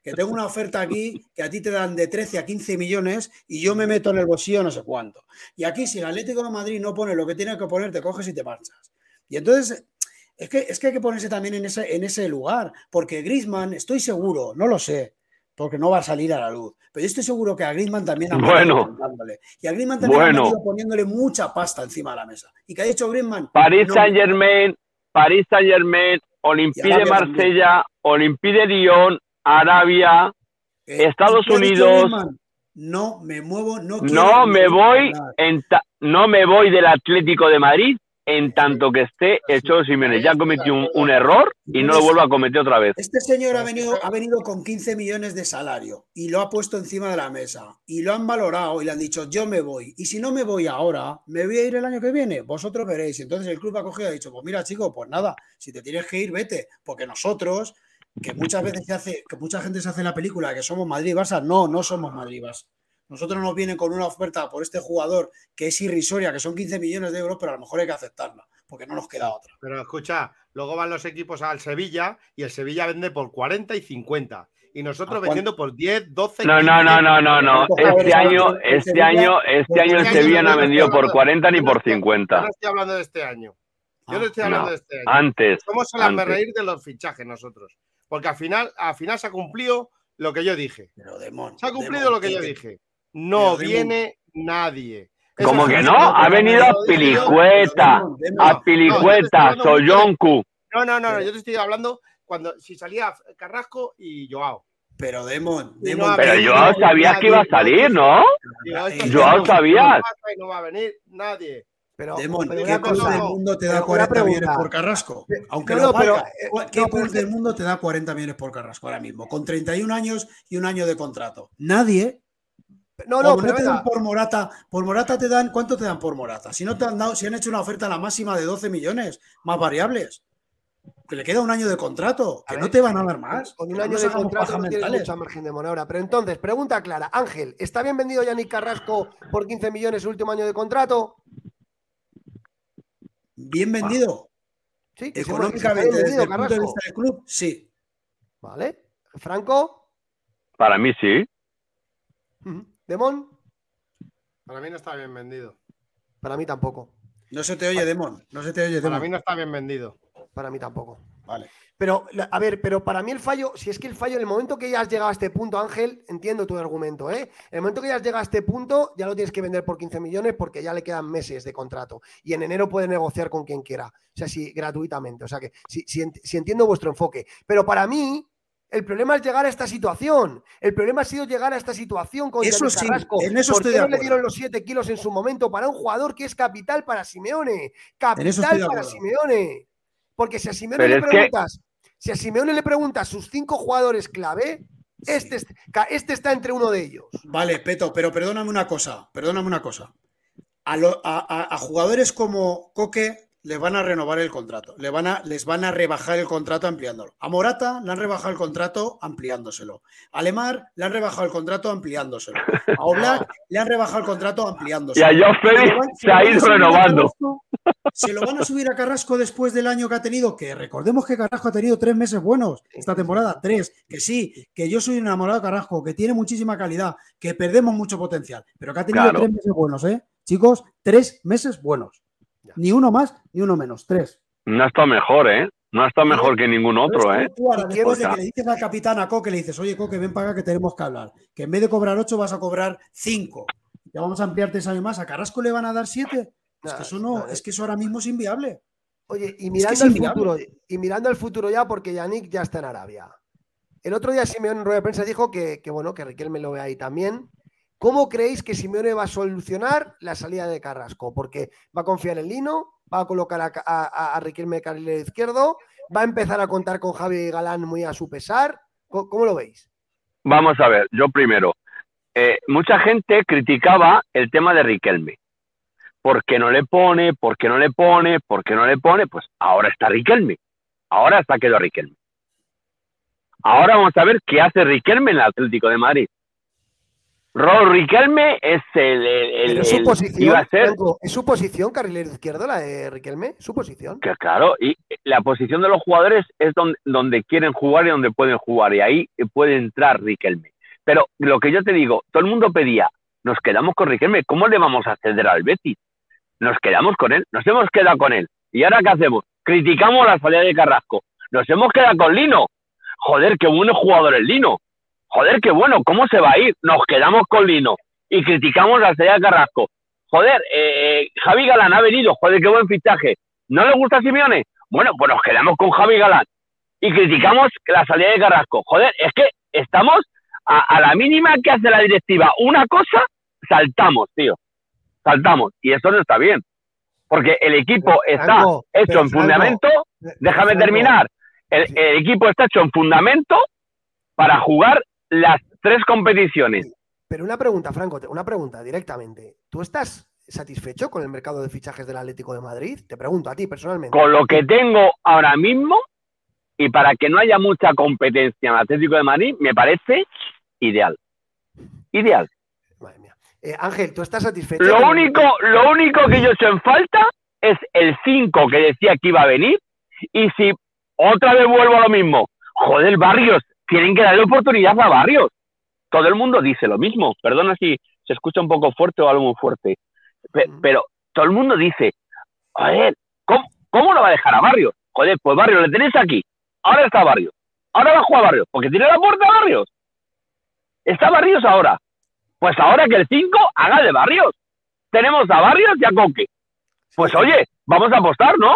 que tengo una oferta aquí que a ti te dan de 13 a 15 millones y yo me meto en el bolsillo no sé cuánto. Y aquí si el Atlético de Madrid no pone lo que tiene que poner, te coges y te marchas. Y entonces es que, es que hay que ponerse también en ese, en ese lugar, porque Grisman, estoy seguro, no lo sé, porque no va a salir a la luz. Pero yo estoy seguro que a Griezmann también ha bueno, Y a Griezmann también ha ido poniéndole mucha pasta encima de la mesa. Y que ha dicho Griezmann... París Saint Germain, París Saint Germain Olympique de. Marsella, Olympique de Lyon, Arabia, Eh, Estados ¿y qué ha dicho Unidos-? No me muevo, no quiero no me voy en ta- no me voy del Atlético de Madrid en tanto que esté el Cholo Simeone. Ya cometí un, un error y no lo vuelvo a cometer otra vez. Este señor ha venido, ha venido con 15 millones de salario y lo ha puesto encima de la mesa y lo han valorado y le han dicho yo me voy. Y si no me voy ahora me voy a ir el año que viene. Vosotros veréis entonces el club ha cogido y ha dicho pues mira chico pues nada si te tienes que ir vete porque nosotros que muchas veces se hace que mucha gente se hace la película que somos Madrid y Barça no no somos Madrid y Barça nosotros nos vienen con una oferta por este jugador que es irrisoria que son 15 millones de euros pero a lo mejor hay que aceptarla porque no nos queda otra Pero escucha, luego van los equipos al Sevilla y el Sevilla vende por 40 y 50. Y nosotros ¿A vendiendo por 10, 12. No, no, no, no, no, no. Este año, este Sevilla, año, este año el Este Sevilla no ha vendido por hablando- 40 ni por estoy- Yo 50. no estoy hablando de este año. Yo no Ah, estoy hablando no. de este año. Antes, Somos el reír de los fichajes nosotros. Porque al final, al final se ha cumplido lo que yo dije. pero Demon, Se ha cumplido Demon, lo que yo dije. No Demon- viene nadie. Eso ¿Cómo es que no? Ha venido yo. Pilicueta, a Pilicueta, Soyoncu. No, no, no, no, yo te estoy hablando cuando si salía Carrasco y Joao. Pero Demon, Demon, Pero nadie, sabías que iba a salir. ¿no? Eh, Joao sabías. no pasa y No va a venir nadie. Pero, Demon, pero ¿qué cosa, del mundo te da pero una 40 millones por Carrasco? Aunque No, lo pero, eh, ¿Qué no, del mundo te da 40 millones por Carrasco ahora mismo? Con 31 años y un año de contrato. Nadie. No, no, Como pero te dan venga, por Morata, por Morata te dan, ¿cuánto te dan por Morata? Si no te han dado, si han hecho una oferta a la máxima de 12 millones, más variables. Que le queda un año de contrato, A que ver, no te van a dar más. Con un año de contrato no tienes mucha margen de maniobra. Pero entonces, pregunta clara. Ángel, ¿está bien vendido Yannick Carrasco por 15 millones su último año de contrato? Bien vendido. Sí, Económicamente, desde vendido el punto de vista del club, sí. Vale. Franco, Para mí sí. Demón, Para mí no está bien vendido. para mí tampoco. No se te oye, Demon. No se te oye, Para Demon. mí no está bien vendido. Para mí tampoco. Vale. Pero, a ver, pero para mí el fallo, si es que el fallo, en el momento que ya has llegado a este punto, Ángel, entiendo tu argumento, ¿eh? En el momento que ya has llegado a este punto, ya lo tienes que vender por 15 millones porque ya le quedan meses de contrato. Y en enero puede negociar con quien quiera. O sea, sí, gratuitamente. O sea que ent- sí entiendo vuestro enfoque. Pero para mí, el problema es llegar a esta situación. El problema ha sido llegar a esta situación con Eso sí, Carrasco. en eso ¿Por estoy qué de no le dieron los 7 kilos en su momento para un jugador que es capital para Simeone? Capital para. Simeone. Porque si a Simeone Pero le que- preguntas, si a Simeone le preguntas sus cinco jugadores clave, este, este está entre uno de ellos. Vale, Peto, pero perdóname una cosa, perdóname una cosa. A, lo- a- a- a jugadores como Coque les van a renovar el contrato, le van a, les van a rebajar el contrato ampliándolo. A Morata le han rebajado el contrato ampliándoselo. A Lemar le han rebajado el contrato ampliándoselo. A Oblak le han rebajado el contrato Y ampliándoselo. a Joao Se lo Félix se ha a ido subir a renovando. Carrasco- Se lo van a subir a Carrasco después del año que ha tenido, que recordemos que Carrasco ha tenido tres meses buenos esta temporada, tres, que sí, que yo soy enamorado de Carrasco, que tiene muchísima calidad, que perdemos mucho potencial, pero que ha tenido Claro. tres meses buenos, ¿eh? Chicos, tres meses buenos. Ni uno más, ni uno menos, tres. No ha estado mejor, ¿eh? No ha estado mejor que ningún otro, ¿eh? que tú ahora, ¿Y qué después de que le dices al capitán a Coque, le dices, oye, Coque, ven para acá que tenemos que hablar. Que en vez de cobrar ocho vas a cobrar cinco. Ya vamos a ampliar tres años más. ¿A Carrasco le van a dar siete? Es que eso no, es que eso ahora mismo es inviable. Oye, y mirando es al inviable. futuro, y mirando al futuro ya, porque Yannick ya está en Arabia. El otro día Simeone en rueda de prensa dijo que, que, bueno, que Riquelme lo ve ahí también. ¿Cómo creéis que Simeone va a solucionar la salida de Carrasco? Porque va a confiar en Lino, va a colocar a, a, a Riquelme izquierdo, va a empezar a contar con Javi Galán muy a su pesar. ¿Cómo, cómo lo veis? Vamos a ver, yo primero. Eh, mucha gente criticaba el tema de Riquelme. ¿Por qué no le pone? ¿Por qué no le pone? ¿Por qué no le pone? Pues ahora está Riquelme. Ahora está quedó Riquelme. Ahora vamos a ver qué hace Riquelme en el Atlético de Madrid. Ro Riquelme es el, el- el- Pero es su el- posición, iba a ser Franco, ¿es su posición carrilero izquierdo la de Riquelme? ¿Su posición? Que claro, y la posición de los jugadores es donde, donde quieren jugar y donde pueden jugar, y ahí puede entrar Riquelme. Pero lo que yo te digo, todo el mundo pedía, nos quedamos con Riquelme, ¿cómo le vamos a ceder al Betis? Nos quedamos con él, nos hemos quedado con él. ¿Y ahora qué hacemos? Criticamos la salida de Carrasco. Nos hemos quedado con Lino. Joder, qué bueno jugador es Lino. Joder, qué bueno, ¿cómo se va a ir? Nos quedamos con Lino y criticamos la salida de Carrasco. Joder, eh, Javi Galán ha venido, joder, qué buen fichaje. ¿No le gusta a Simeone? Bueno, pues nos quedamos con Javi Galán. y criticamos la salida de Carrasco. Joder, es que estamos a, la mínima que hace la directiva una cosa, saltamos, tío. Saltamos. Y eso no está bien. Porque el equipo está hecho en fundamento. déjame terminar. El, equipo está hecho en fundamento para jugar las tres competiciones. Pero una pregunta, Franco, una pregunta directamente. ¿Tú estás satisfecho con el mercado de fichajes del Atlético de Madrid? Te pregunto a ti personalmente. Con lo que tengo ahora mismo y para que no haya mucha competencia en el Atlético de Madrid, me parece ideal. Ideal. Madre mía. Eh, Ángel, ¿tú estás satisfecho? Lo único, lo único que yo he hecho en falta es el 5 que decía que iba a venir. Y si otra vez vuelvo a lo mismo, joder, Barrios, tienen que darle oportunidad a Barrios. Todo el mundo dice lo mismo. Perdona si se escucha un poco fuerte o algo muy fuerte. Pero todo el mundo dice, joder, ¿cómo, ¿cómo lo va a dejar a Barrios? Joder, pues Barrios, le tenéis aquí. Ahora está Barrios. Ahora va a jugar Barrios. Porque tiene la puerta Barrios. Está Barrios ahora. Pues ahora que el 5 haga de Barrios. Tenemos a Barrios y a Coque. Pues oye, vamos a apostar, ¿no?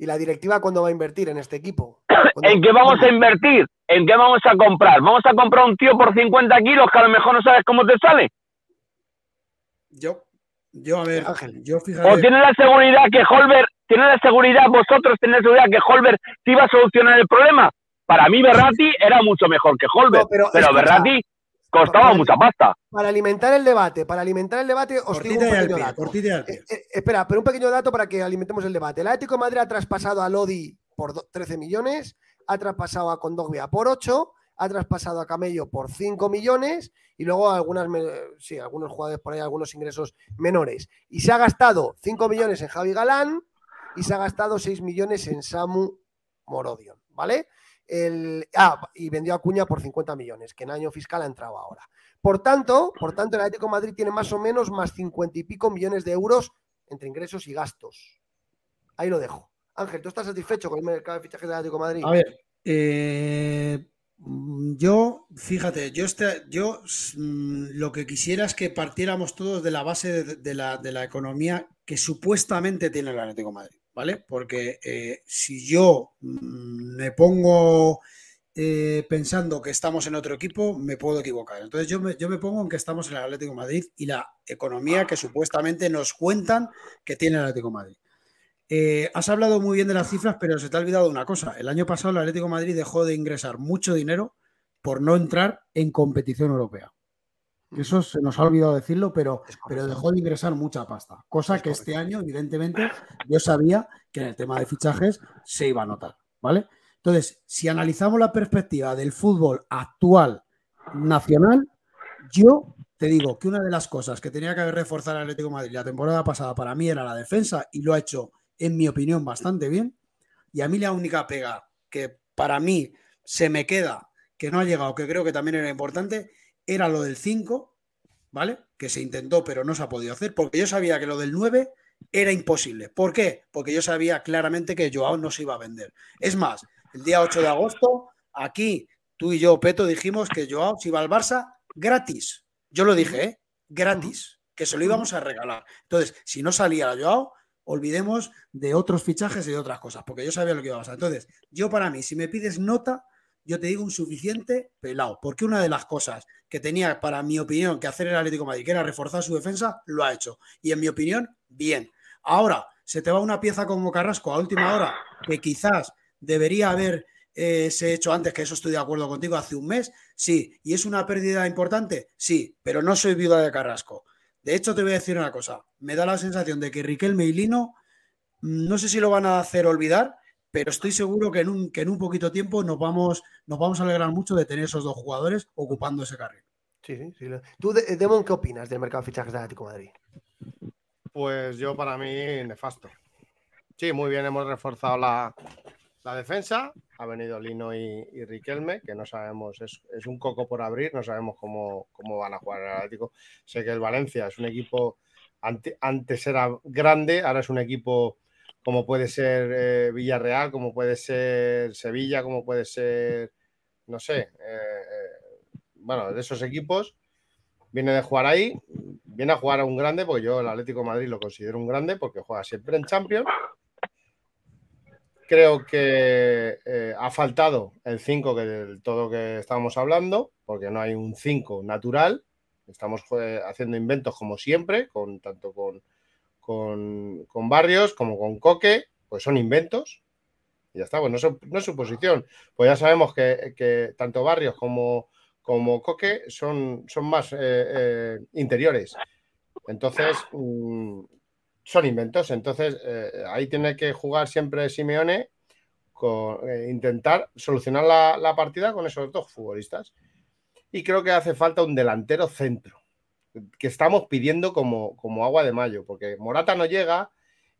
¿Y la directiva cuándo va a invertir en este equipo? ¿En qué vamos a invertir? ¿En qué vamos a comprar? ¿Vamos a comprar un tío por 50 kilos que a lo mejor no sabes cómo te sale? Yo, yo a ver, Ángel, yo fíjate... ¿O tiene la seguridad que Holber, tiene la seguridad, vosotros tenéis la seguridad que Holber te iba a solucionar el problema? Para mí Berrati era mucho mejor que Holber, pero, pero Berrati costaba mucha pasta. Para alimentar el debate, para alimentar el debate, os digo un pequeño dato. Eh, eh, espera, pero un pequeño dato para que alimentemos el debate. El Atlético de Madrid ha traspasado a Lodi por 13 millones, ha traspasado a Condogbia por 8, ha traspasado a Camello por 5 millones y luego algunas, sí, algunos jugadores por ahí, algunos ingresos menores. Y se ha gastado 5 millones en Javi Galán y se ha gastado 6 millones en Samu Morodion, ¿vale? Ah, y vendió a Cuña por 50 millones, que en año fiscal ha entrado ahora. Por tanto, por tanto, el Atlético Madrid tiene más o menos más 50 y pico millones de euros entre ingresos y gastos. Ahí lo dejo. Ángel, ¿tú estás satisfecho con el mercado de fichajes del Atlético Madrid? A ver, eh, yo, fíjate, yo, este, yo mm, lo que quisiera es que partiéramos todos de la base de, la, de la economía que supuestamente tiene el Atlético Madrid. ¿Vale? Porque eh, si yo mm, me pongo eh, pensando que estamos en otro equipo, me puedo equivocar. Entonces yo me, yo me pongo en que estamos en el Atlético Madrid y la economía que supuestamente nos cuentan que tiene el Atlético Madrid. Eh, has hablado muy bien de las cifras, pero se te ha olvidado una cosa. El año pasado el Atlético Madrid dejó de ingresar mucho dinero por no entrar en competición europea. Eso se nos ha olvidado decirlo, pero, pero dejó de ingresar mucha pasta. Cosa que este año, evidentemente, yo sabía que en el tema de fichajes se iba a notar. ¿Vale? Entonces, si analizamos la perspectiva del fútbol actual nacional, yo te digo que una de las cosas que tenía que haber reforzado el Atlético de Madrid la temporada pasada para mí era la defensa y lo ha hecho, en mi opinión, bastante bien. Y a mí la única pega que para mí se me queda, que no ha llegado, que creo que también era importante, era lo del 5, ¿vale? Que se intentó, pero no se ha podido hacer, porque yo sabía que lo del 9 era imposible. ¿Por qué? Porque yo sabía claramente que Joao no se iba a vender. Es más, el día 8 de agosto, aquí tú y yo, Peto, dijimos que Joao se iba al Barça gratis. Yo lo dije, ¿eh? Gratis, que se lo íbamos a regalar. Entonces, si no salía Joao, olvidemos de otros fichajes y de otras cosas, porque yo sabía lo que iba a pasar. Entonces, yo para mí, si me pides nota, yo te digo un suficiente pelado, porque una de las cosas que tenía, para mi opinión, que hacer el Atlético Madrid, que era reforzar su defensa, lo ha hecho. Y en mi opinión, bien. Ahora, se te va una pieza como Carrasco a última hora, que quizás debería haber eh, hecho antes, que eso estoy de acuerdo contigo, hace un mes, sí. ¿Y es una pérdida importante? Sí, pero no soy viuda de Carrasco. De hecho, te voy a decir una cosa. Me da la sensación de que Riquelme y mm, no sé si lo van a hacer olvidar, pero estoy seguro que en un, que en un poquito tiempo nos vamos, nos vamos a alegrar mucho de tener esos dos jugadores ocupando ese carril. Sí, sí, sí. ¿Tú, Demon, qué opinas del mercado de fichajes de Atlético Madrid? Pues yo para mí nefasto. Sí, muy bien, hemos reforzado la, defensa. Ha venido Lino y, Riquelme, que no sabemos, es, un coco por abrir, no sabemos cómo, cómo van a jugar el Atlético. Sé que el Valencia es un equipo, antes era grande, ahora es un equipo como puede ser eh, Villarreal, como puede ser Sevilla, como puede ser, no sé, eh, eh, bueno, de esos equipos. Viene de jugar ahí, viene a jugar a un grande, porque yo el Atlético Madrid lo considero un grande, porque juega siempre en Champions. creo que ha faltado el 5 que del todo que estábamos hablando, porque no hay un 5 natural. Estamos haciendo inventos como siempre, con, tanto con, con, Barrios como con Coque, pues son inventos. Y ya está, pues no, es su posición. Pues ya sabemos que, tanto Barrios como, como Coque son, son más eh, eh, interiores. Entonces, mm, son inventos. Entonces, eh, ahí tiene que jugar siempre Simeone con intentar solucionar la, partida con esos dos futbolistas. Y creo que hace falta un delantero centro, que estamos pidiendo como, como agua de mayo, porque Morata no llega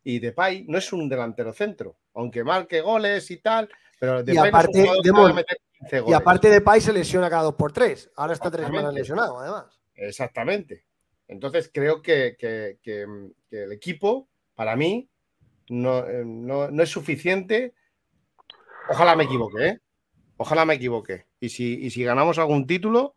y Depay no es un delantero centro, aunque marque goles y tal, pero Depay y aparte, de Y aparte Depay se lesiona cada dos por tres. Ahora está tres semanas lesionado, además. Exactamente. Entonces creo que, el equipo, para mí, no, eh, es suficiente. Ojalá me equivoque, ¿eh? Ojalá me equivoque. Y si, si ganamos algún título,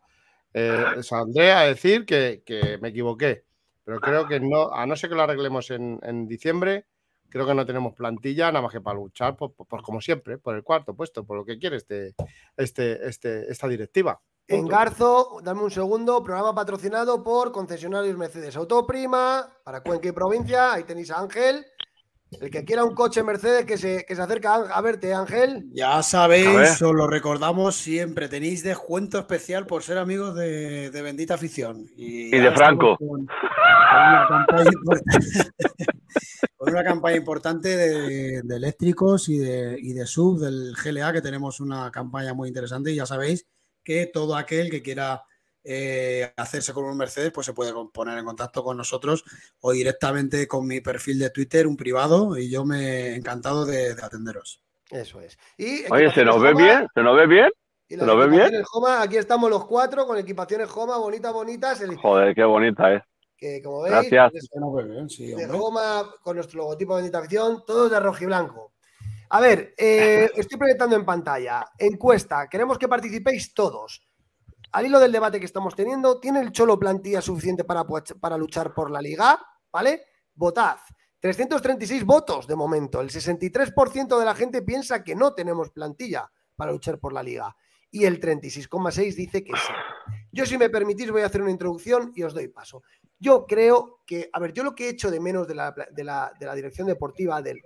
eh, a decir que, me equivoqué. Pero creo que no, a no ser que lo arreglemos en, diciembre, creo que no tenemos plantilla nada más que para luchar, por, como siempre, por el cuarto puesto, por lo que quiere este, este, este, esta directiva. En Garzo, dame un segundo, programa patrocinado por concesionarios Mercedes Autoprima para Cuenca y provincia. Ahí tenéis a Ángel. El que quiera un coche Mercedes que se, que se acerca a verte, Ángel. Ya sabéis, os lo recordamos siempre. Tenéis descuento especial por ser amigos de, Bendita Afición. Y, de Franco. Con, una campaña importante de, eléctricos y de, y de sub del GLA, que tenemos una campaña muy interesante. Y ya sabéis que todo aquel que quiera eh, hacerse con un Mercedes, pues se puede poner en contacto con nosotros o directamente con mi perfil de Twitter, un privado, y yo me he encantado de, atenderos. Eso es. Oye, ¿se nos ve bien? ¿Se nos ve bien? ¿Se nos ve bien? aquí estamos los cuatro con equipaciones Homa, bonitas, bonitas. Joder, qué bonita es. Que como veis, Gracias. de Homa, con nuestro logotipo de bendita todos de rojo y blanco. A ver, eh, estoy proyectando en pantalla. Encuesta. Queremos que participéis todos. Al hilo del debate que estamos teniendo, ¿tiene el Cholo plantilla suficiente para, para luchar por la liga? ¿Vale? Votad. 336 votos de momento. El 63% de la gente piensa que no tenemos plantilla para luchar por la liga. Y el 36,6 dice que sí. Yo, si me permitís, voy a hacer una introducción y os doy paso. Yo creo que, a ver, yo lo que he hecho de menos de la, dirección deportiva, de,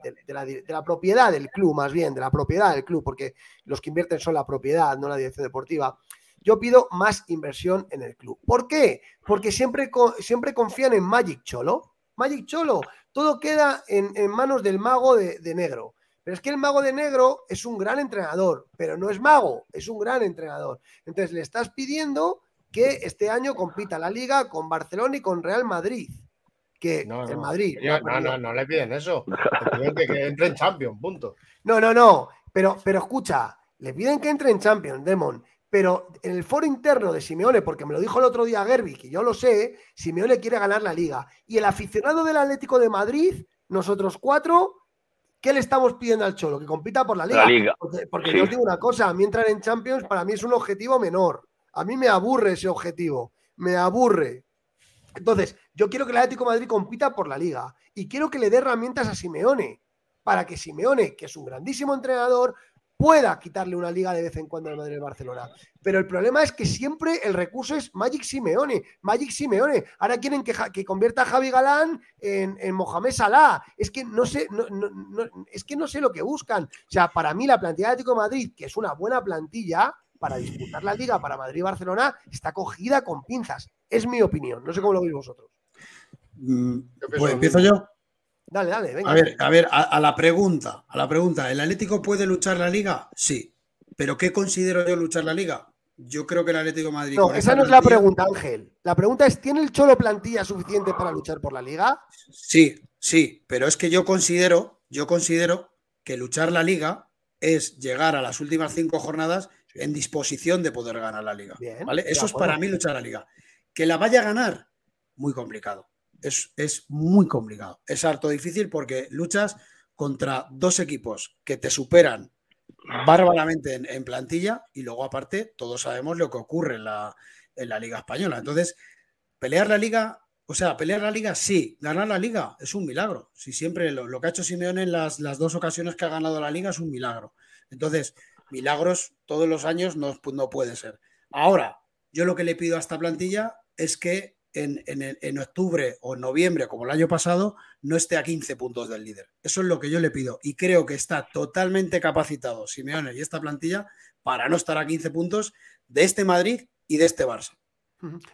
la, propiedad del club, más bien, de la propiedad del club, porque los que invierten son la propiedad, no la dirección deportiva, yo pido más inversión en el club. ¿Por qué? Porque siempre, siempre confían en Magic Cholo. Magic Cholo, todo queda en, manos del mago de, de negro. Pero es que el mago de negro es un gran entrenador, pero no es mago, es un gran entrenador. Entonces le estás pidiendo que este año compita la liga con Barcelona y con Real Madrid. Que no, el Madrid. no, no, no, le piden eso. Le piden que, entre en Champions, punto. No, no, no. Pero, pero escucha, le piden que entre en Champions, Demon. Pero en el foro interno de Simeone, porque me lo dijo el otro día Gerbi, que yo lo sé, Simeone quiere ganar la liga. Y el aficionado del Atlético de Madrid, nosotros cuatro, ¿qué le estamos pidiendo al Cholo? Que compita por la liga. Porque, yo os digo una cosa, a mí entrar en Champions para mí es un objetivo menor. A mí me aburre ese objetivo, me aburre. Entonces, yo quiero que el Atlético de Madrid compita por la liga y quiero que le dé herramientas a Simeone para que Simeone, que es un grandísimo entrenador, pueda quitarle una liga de vez en cuando al Madrid y Barcelona. Pero el problema es que siempre el recurso es Magic Simeone, Magic Simeone. Ahora quieren que, que convierta a Javi Galán en, Mohamed Salah. Es que no sé, no, es que no sé lo que buscan. O sea, para mí la plantilla de Atlético de Madrid, que es una buena plantilla, para disputar la liga para Madrid y Barcelona está cogida con pinzas. Es mi opinión. No sé cómo lo veis vosotros. Mm, pues empiezo yo. Dale, dale, venga. A ver, a ver, a, la pregunta, a la pregunta, ¿el Atlético puede luchar la liga? Sí. ¿Pero qué considero yo luchar la liga? Yo creo que el Atlético Madrid. No, esa no es la pregunta, Ángel. La pregunta es: ¿tiene el Cholo plantilla suficiente para luchar por la liga? Sí, sí, pero es que yo considero, yo considero que luchar la liga es llegar a las últimas cinco jornadas en disposición de poder ganar la liga. ¿vale? Eso es para mí luchar la liga. Que la vaya a ganar, muy complicado. Es, es muy complicado. Es harto difícil porque luchas contra dos equipos que te superan bárbaramente en, plantilla y luego aparte todos sabemos lo que ocurre en la, en la liga española. Entonces, pelear la liga O sea, pelear la liga, sí. Ganar la liga es un milagro. Si siempre lo, que ha hecho Simeone en las, las, dos ocasiones que ha ganado la liga es un milagro. Entonces, milagros todos los años no, no puede ser. Ahora, yo lo que le pido a esta plantilla es que en, octubre o en noviembre, como el año pasado, no esté a 15 puntos del líder. Eso es lo que yo le pido. Y creo que está totalmente capacitado Simeone y esta plantilla para no estar a 15 puntos de este Madrid y de este Barça.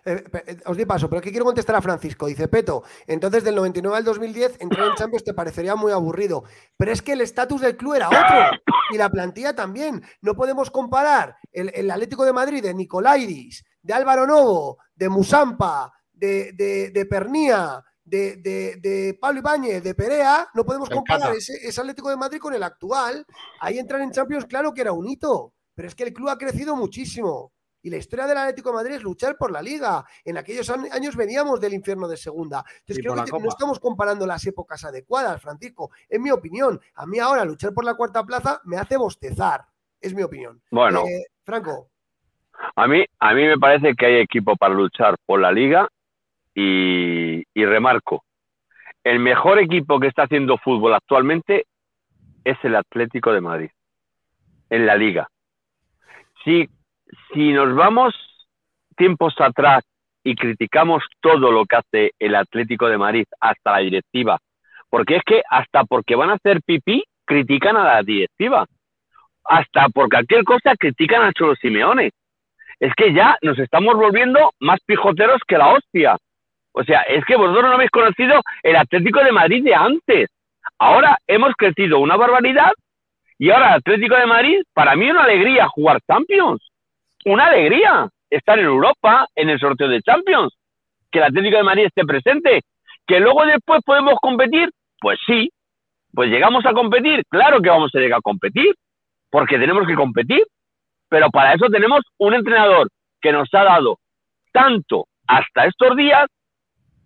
Eh, eh, os di paso, pero aquí quiero contestar a Francisco. Dice Peto, entonces del 99 al 2010 entrar en Champions te parecería muy aburrido. Pero es que el estatus del club era otro y la plantilla también. No podemos comparar el, el Atlético de Madrid de Nicolaidis, de Álvaro Novo, de Musampa, de, de, Pernía, de, de, Pablo Ibáñez, de Perea, no podemos comparar ese, Atlético de Madrid con el actual. Ahí entrar en Champions, claro que era un hito, pero es que el club ha crecido muchísimo. Y la historia del Atlético de Madrid es luchar por la liga. En aquellos años veníamos del infierno de segunda. Entonces creo que no estamos comparando las épocas adecuadas, Francisco. En mi opinión, a mí ahora luchar por la cuarta plaza me hace bostezar. Es mi opinión. Bueno. Eh, Franco. A mí, a mí me parece que hay equipo para luchar por la liga y, remarco, el mejor equipo que está haciendo fútbol actualmente es el Atlético de Madrid, en la liga. Si, si nos vamos tiempos atrás y criticamos todo lo que hace el Atlético de Madrid, hasta la directiva, porque es que hasta porque van a hacer pipí, critican a la directiva. Hasta por cualquier cosa critican a Cholo Simeone. Es que ya nos estamos volviendo más pijoteros que la hostia. O sea, es que vosotros no habéis conocido el Atlético de Madrid de antes. Ahora hemos crecido una barbaridad y ahora el Atlético de Madrid, para mí una alegría jugar Champions. Una alegría estar en Europa, en el sorteo de Champions. Que el Atlético de Madrid esté presente. Que luego después podemos competir, pues sí. Pues llegamos a competir, claro que vamos a llegar a competir, porque tenemos que competir. Pero para eso tenemos un entrenador que nos ha dado tanto hasta estos días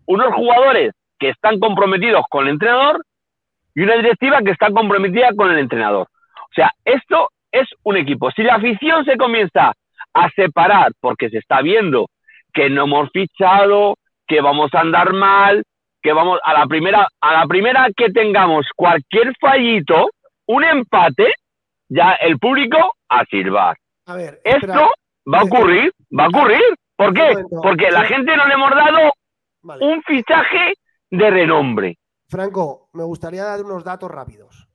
unos jugadores que están comprometidos con el entrenador y una directiva que está comprometida con el entrenador. O sea, esto es un equipo. Si la afición se comienza a separar porque se está viendo que no hemos fichado, que vamos a andar mal, que vamos a la primera a la primera que tengamos cualquier fallito, un empate, ya el público a silbar. A ver, esto va a ocurrir, va a ocurrir. ¿Por qué? Porque la gente no le hemos dado un fichaje de renombre. Franco, me gustaría dar unos datos rápidos.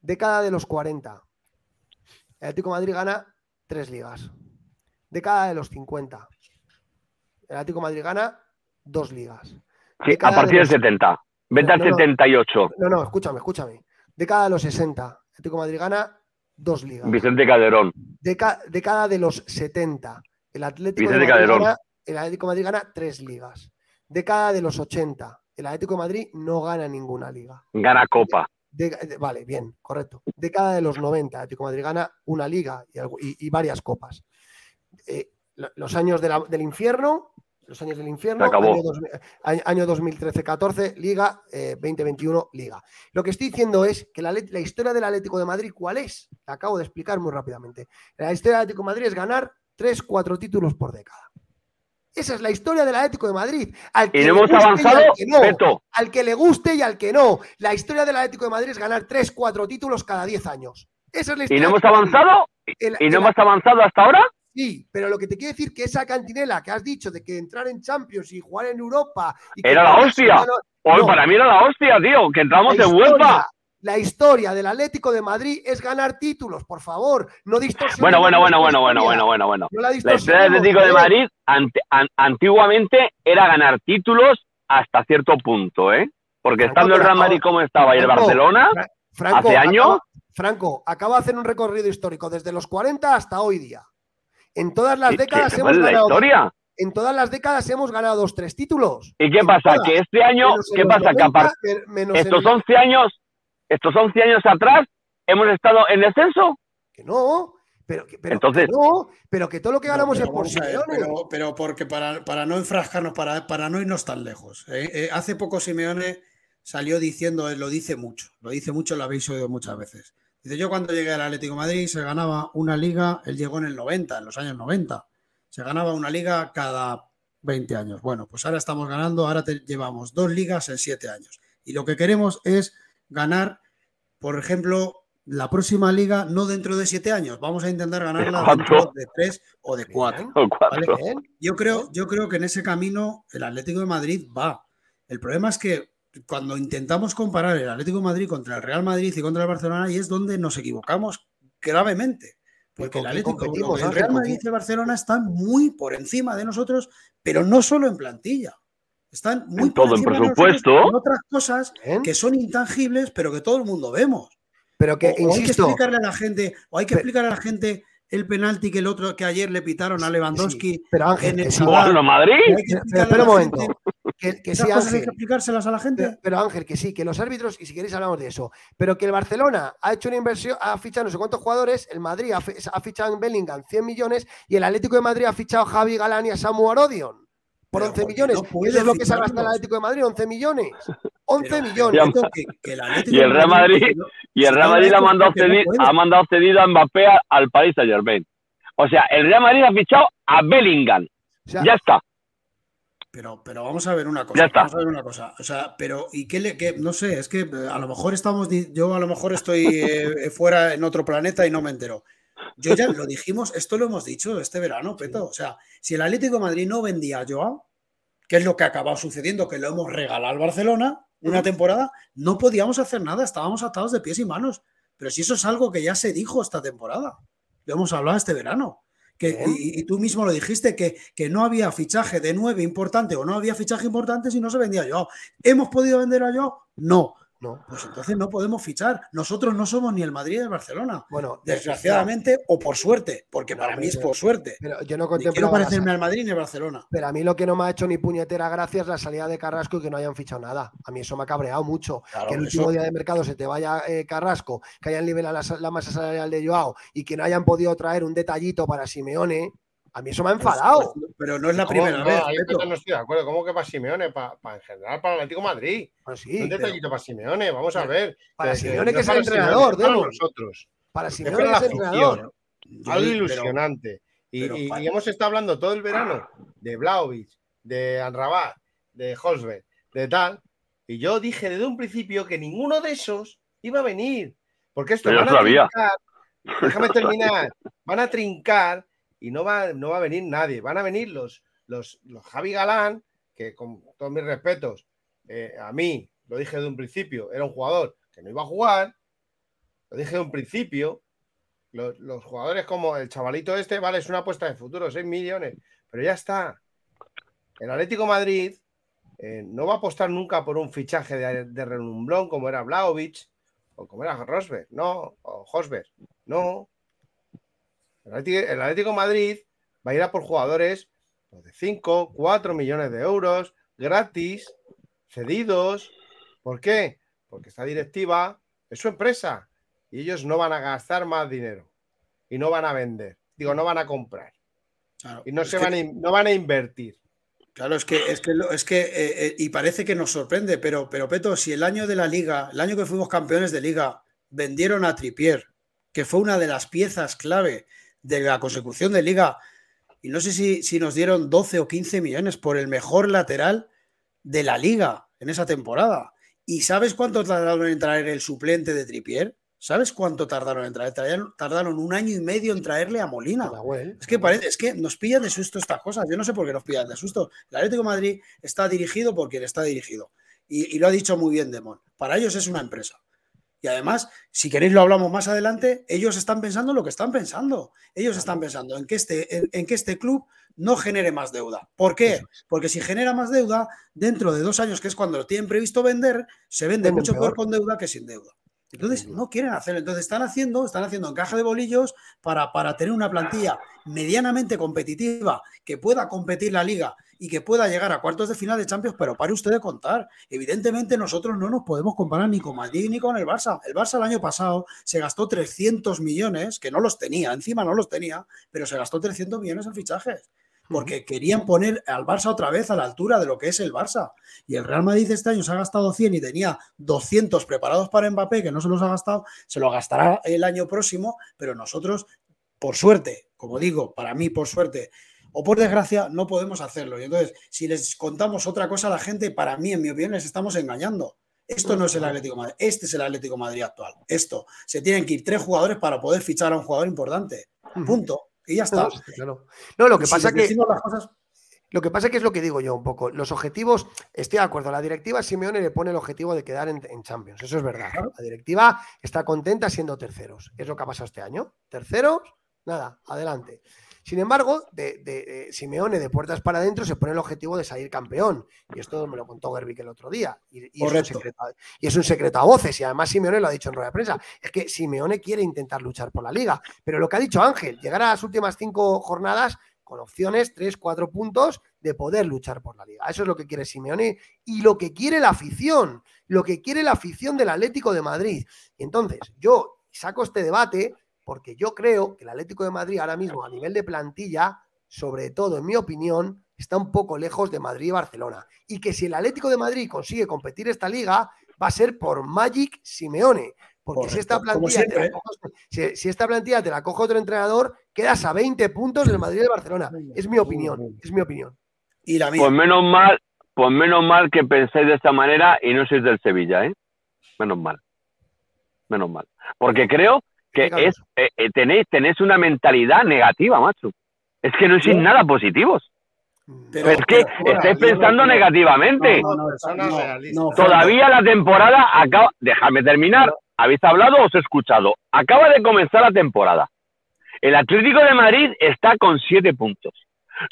Década de los 40. El Atlético Madrid gana tres ligas. Década de los 50. El Atlético Madrid gana dos ligas. Sí, a partir del 70. Vete al 78. No, no, escúchame, escúchame. Década de los 60. El Atlético Madrid gana dos ligas. Vicente Calderón. década de los 70. El Atlético, Vicente Calderón. el Atlético de Madrid gana tres ligas. Década de los 80. El Atlético de Madrid no gana ninguna liga. Gana Copa. vale, bien, correcto. Década de los 90. El Atlético de Madrid gana una liga y, varias copas. Eh, los años del infierno, los años del infierno, año, 2013-14, Liga, 2021, eh, Liga. Lo que estoy diciendo es que la, la, historia del Atlético de Madrid, ¿cuál es? La acabo de explicar muy rápidamente. La historia del Atlético de Madrid es ganar 3, 4 títulos por década. Esa es la historia del Atlético de Madrid. Al que y hemos avanzado, al que, no, al que le guste y al que no. La historia del Atlético de Madrid es ganar 3, 4 títulos cada 10 años. Esa es la historia. ¿Y no hemos avanzado? ¿Y no hemos avanzado hasta ahora? Sí, pero lo que te quiero decir que esa cantinela que has dicho de que entrar en Champions y jugar en Europa. era la hostia. Hoy para mí era la hostia, tío, que entramos en vuelta. La historia del Atlético de Madrid es ganar títulos, por favor. No distorsiones. Bueno, bueno, bueno, bueno, bueno, bueno, bueno, bueno. la, historia del Atlético de Madrid antiguamente era ganar títulos hasta cierto punto, ¿eh? Porque estando el Real Madrid como estaba y el Barcelona, hace años. Franco, acaba de hacer un recorrido histórico desde los 40 hasta hoy día. En todas las décadas hemos ganado. Historia? En todas las décadas hemos ganado dos, tres títulos. ¿Y qué pasa? Que este año, ¿qué pasa? que aparte, estos 11 años estos 11 años atrás hemos estado en descenso. Que no, pero, Entonces, que no, pero que todo lo que ganamos es por Simeone. Pero, porque para, no enfrascarnos, para, para no irnos tan lejos. ¿eh? Eh, hace poco Simeone salió diciendo, lo dice mucho, lo dice mucho, lo habéis oído muchas veces. Dice, yo cuando llegué al Atlético Madrid se ganaba una liga, él llegó en el 90, en los años 90. Se ganaba una liga cada 20 años. Bueno, pues ahora estamos ganando, ahora llevamos dos ligas en siete años. Y lo que queremos es ganar, por ejemplo, la próxima liga no dentro de siete años, vamos a intentar ganarla dentro de tres o de cuatro. Yo, creo, yo creo que en ese camino el Atlético de Madrid va. El problema es que cuando intentamos comparar el Atlético de Madrid contra el Real Madrid y contra el Barcelona, y es donde nos equivocamos gravemente. Porque el Atlético, el Real Madrid y el Barcelona están muy por encima de nosotros, pero no solo en plantilla. Están muy por encima en presupuesto. en otras cosas que son intangibles, pero que todo el mundo vemos. Pero que, o, hay que explicarle a la gente, o hay que explicarle a la gente el penalti que el otro que ayer le pitaron a Lewandowski pero Ángel, en el Madrid. Espera un momento. Que, que sí, Ángel, hay que explicárselas a la gente. Pero, Ángel, que sí, que los árbitros, y si queréis hablamos de eso, pero que el Barcelona ha hecho una inversión, ha fichado no sé cuántos jugadores, el Madrid ha, fichado en Bellingham 100 millones y el Atlético de Madrid ha fichado a Javi Galán y a Samu Arodion por 11 millones. Eso es lo que se ha gastado el Atlético de Madrid, 11 millones. 11 millones. y el Real Madrid, y el Real Madrid ha mandado, cedido, ha mandado cedido a Mbappé al Paris Saint Germain. O sea, el Real Madrid ha fichado a Bellingham. ya está. Pero, pero vamos a ver una cosa. Ya está. Vamos a ver una cosa. O sea, pero, ¿y qué le.? Qué, no sé, es que eh, a lo mejor estamos. Yo a lo mejor estoy eh, fuera en otro planeta y no me entero. Yo ya lo dijimos, esto lo hemos dicho este verano, Peto. O sea, si el Atlético de Madrid no vendía a Joao, que es lo que ha acabado sucediendo, que lo hemos regalado al Barcelona una temporada, no podíamos hacer nada, estábamos atados de pies y manos. Pero si eso es algo que ya se dijo esta temporada, lo hemos hablado este verano. Que, y, tú mismo lo dijiste, que, que, no había fichaje de nueve importante o no había fichaje importante si no se vendía yo. ¿Hemos podido vender a yo? No. No, pues entonces no podemos fichar. Nosotros no somos ni el Madrid ni el Barcelona. Bueno, desgraciadamente o por suerte, porque para mí es por suerte. Pero yo no quiero parecerme al Madrid ni al Barcelona. Pero a mí lo que no me ha hecho ni puñetera gracia es la salida de Carrasco y que no hayan fichado nada. A mí eso me ha cabreado mucho. que el último día de mercado se te vaya eh, Carrasco, que hayan liberado la, la, masa salarial de Joao y que no hayan podido traer un detallito para Simeone. A mí eso me ha enfadado. pero no es la primera vez. Yo no estoy de acuerdo. ¿Cómo que para Simeone? Para, en general, para el Atlético Madrid. Ah, sí, un detallito para Simeone. Vamos a ver. Para Simeone, que, es el entrenador. Para nosotros. Para Simeone, que es el entrenador. Algo ilusionante. y, hemos estado hablando todo el verano de Blaovic, de Anrabat, de Holzberg, de tal. Y yo dije desde un principio que ninguno de esos iba a venir. Porque esto van a trincar. Déjame terminar. Van a trincar y no va, no va a venir nadie. Van a venir los, los, los Javi Galán, que con todos mis respetos, eh, a mí, lo dije de un principio, era un jugador que no iba a jugar, lo dije de un principio. Los, jugadores como el chavalito este, vale, es una apuesta de futuro, 6 millones, pero ya está. El Atlético Madrid eh, no va a apostar nunca por un fichaje de, de renumblón como era Blaovic o como era Rosberg, no, o Hosberg, no. El Atlético, Madrid va a ir a por jugadores pues, de 5, 4 millones de euros, gratis, cedidos. ¿Por qué? Porque esta directiva es su empresa y ellos no van a gastar más dinero y no van a vender. Digo, no van a comprar. y no, se van, a, no van a invertir. Claro, es que, es que, es que eh, eh, y parece que nos sorprende, pero, pero Peto, si el año de la liga, el año que fuimos campeones de liga, vendieron a Tripier, que fue una de las piezas clave de la consecución de liga. Y no sé si, si nos dieron 12 o 15 millones por el mejor lateral de la liga en esa temporada. ¿Y sabes cuánto tardaron en traer el suplente de Tripier? ¿Sabes cuánto tardaron en traer? Tardaron un año y medio en traerle a Molina. Es que parece, es que nos pillan de susto estas cosas. Yo no sé por qué nos pillan de susto. El Atlético de Madrid está dirigido por quien está dirigido. Y, y, lo ha dicho muy bien Demon. Para ellos es una empresa. Y además, si queréis lo hablamos más adelante, ellos están pensando lo que están pensando. Ellos están pensando en que este, en, que este club no genere más deuda. ¿Por qué? Porque si genera más deuda, dentro de dos años, que es cuando lo tienen previsto vender, se vende mucho peor con deuda que sin deuda. Entonces, no quieren hacerlo. Entonces, están haciendo, están haciendo encaje de bolillos para, para tener una plantilla medianamente competitiva que pueda competir la liga y que pueda llegar a cuartos de final de Champions, pero pare usted de contar. Evidentemente nosotros no nos podemos comparar ni con Madrid ni con el Barça. El Barça el año pasado se gastó 300 millones, que no los tenía, encima no los tenía, pero se gastó 300 millones en fichajes porque querían poner al Barça otra vez a la altura de lo que es el Barça. Y el Real Madrid este año se ha gastado 100 y tenía 200 preparados para Mbappé, que no se los ha gastado, se lo gastará el año próximo, pero nosotros, por suerte, como digo, para mí, por suerte, o por desgracia no podemos hacerlo. Y entonces, si les contamos otra cosa a la gente, para mí, en mi opinión, les estamos engañando. Esto no es el Atlético Madrid, este es el Atlético Madrid actual. Esto, se tienen que ir tres jugadores para poder fichar a un jugador importante. Punto. Y ya está. No, lo que pasa es que... Lo que pasa es que es lo que digo yo un poco. Los objetivos, estoy de acuerdo, la directiva Simeone le pone el objetivo de quedar en, Champions. Eso es verdad. La directiva está contenta siendo terceros. Es lo que ha pasado este año. Terceros, nada, adelante. Sin embargo, de, Simeone de puertas para adentro se pone el objetivo de salir campeón. Y esto me lo contó Gerbic el otro día. Y, es un secreto, y, es un secreto, a voces. Y además Simeone lo ha dicho en rueda de prensa. Es que Simeone quiere intentar luchar por la liga. Pero lo que ha dicho Ángel, llegar a las últimas cinco jornadas con opciones, tres, cuatro puntos de poder luchar por la liga. Eso es lo que quiere Simeone y lo que quiere la afición, lo que quiere la afición del Atlético de Madrid. Y entonces, yo saco este debate porque yo creo que el Atlético de Madrid ahora mismo a nivel de plantilla, sobre todo en mi opinión, está un poco lejos de Madrid y Barcelona. Y que si el Atlético de Madrid consigue competir esta liga, va a ser por Magic Simeone. Porque si, esta plantilla te la coge, si, esta plantilla te la coge otro entrenador, quedas a 20 puntos del Madrid y del Barcelona. Es mi opinión, es mi opinión. Y la Pues menos mal, pues menos mal que penséis de esta manera y no sois del Sevilla, ¿eh? Menos mal. Menos mal. Porque creo que es eh, eh, tenéis, tenéis una mentalidad negativa, macho. Es que no sois nada positivos. Pero, es que estáis pensando negativamente. Todavía la temporada acaba. Déjame terminar. ¿Habéis hablado o os he escuchado? Acaba de comenzar la temporada. El Atlético de Madrid está con siete puntos.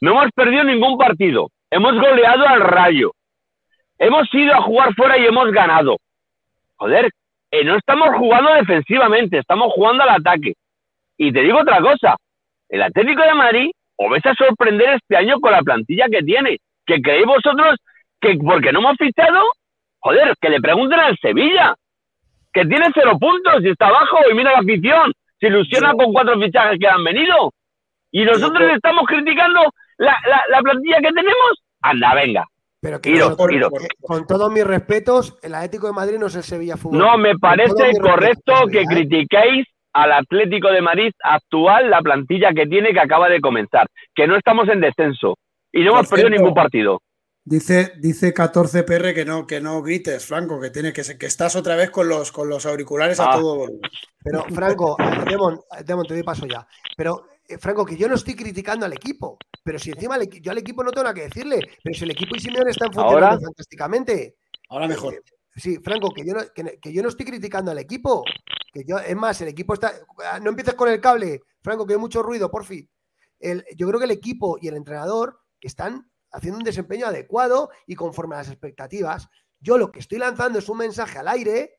No hemos perdido ningún partido. Hemos goleado al Rayo. Hemos ido a jugar fuera y hemos ganado. Joder, eh, no estamos jugando defensivamente, estamos jugando al ataque. Y te digo otra cosa, el Atlético de Madrid os vais a sorprender este año con la plantilla que tiene. Que creéis vosotros que porque no hemos fichado, joder, que le pregunten al Sevilla, que tiene cero puntos y está abajo y mira la afición, se ilusiona con cuatro fichajes que han venido. Y nosotros estamos criticando la, la, plantilla que tenemos. Anda, venga. Pero que con todos mis respetos, el Atlético de Madrid no es el Sevilla Fútbol. No, me parece correcto que critiquéis al Atlético de Madrid actual la plantilla que tiene que acaba de comenzar. Que no estamos en descenso y no hemos perdido ningún partido. Dice, dice 14 PR que no, que no grites, Franco, que tiene que, que estás otra vez con los, con los auriculares a ah. todo volumen. Pero, Franco, Demon, Demon, te doy paso ya. Pero, eh, Franco, que yo no estoy criticando al equipo, pero si encima yo al equipo no tengo nada que decirle, pero si el equipo y Simeone están funcionando fantásticamente. Ahora mejor. Eh, sí, Franco, que yo, no, que, yo no estoy criticando al equipo. Que yo, es más, el equipo está. Ah, no empieces con el cable, Franco, que hay mucho ruido, por fin. yo creo que el equipo y el entrenador están haciendo un desempeño adecuado y conforme a las expectativas. Yo lo que estoy lanzando es un mensaje al aire,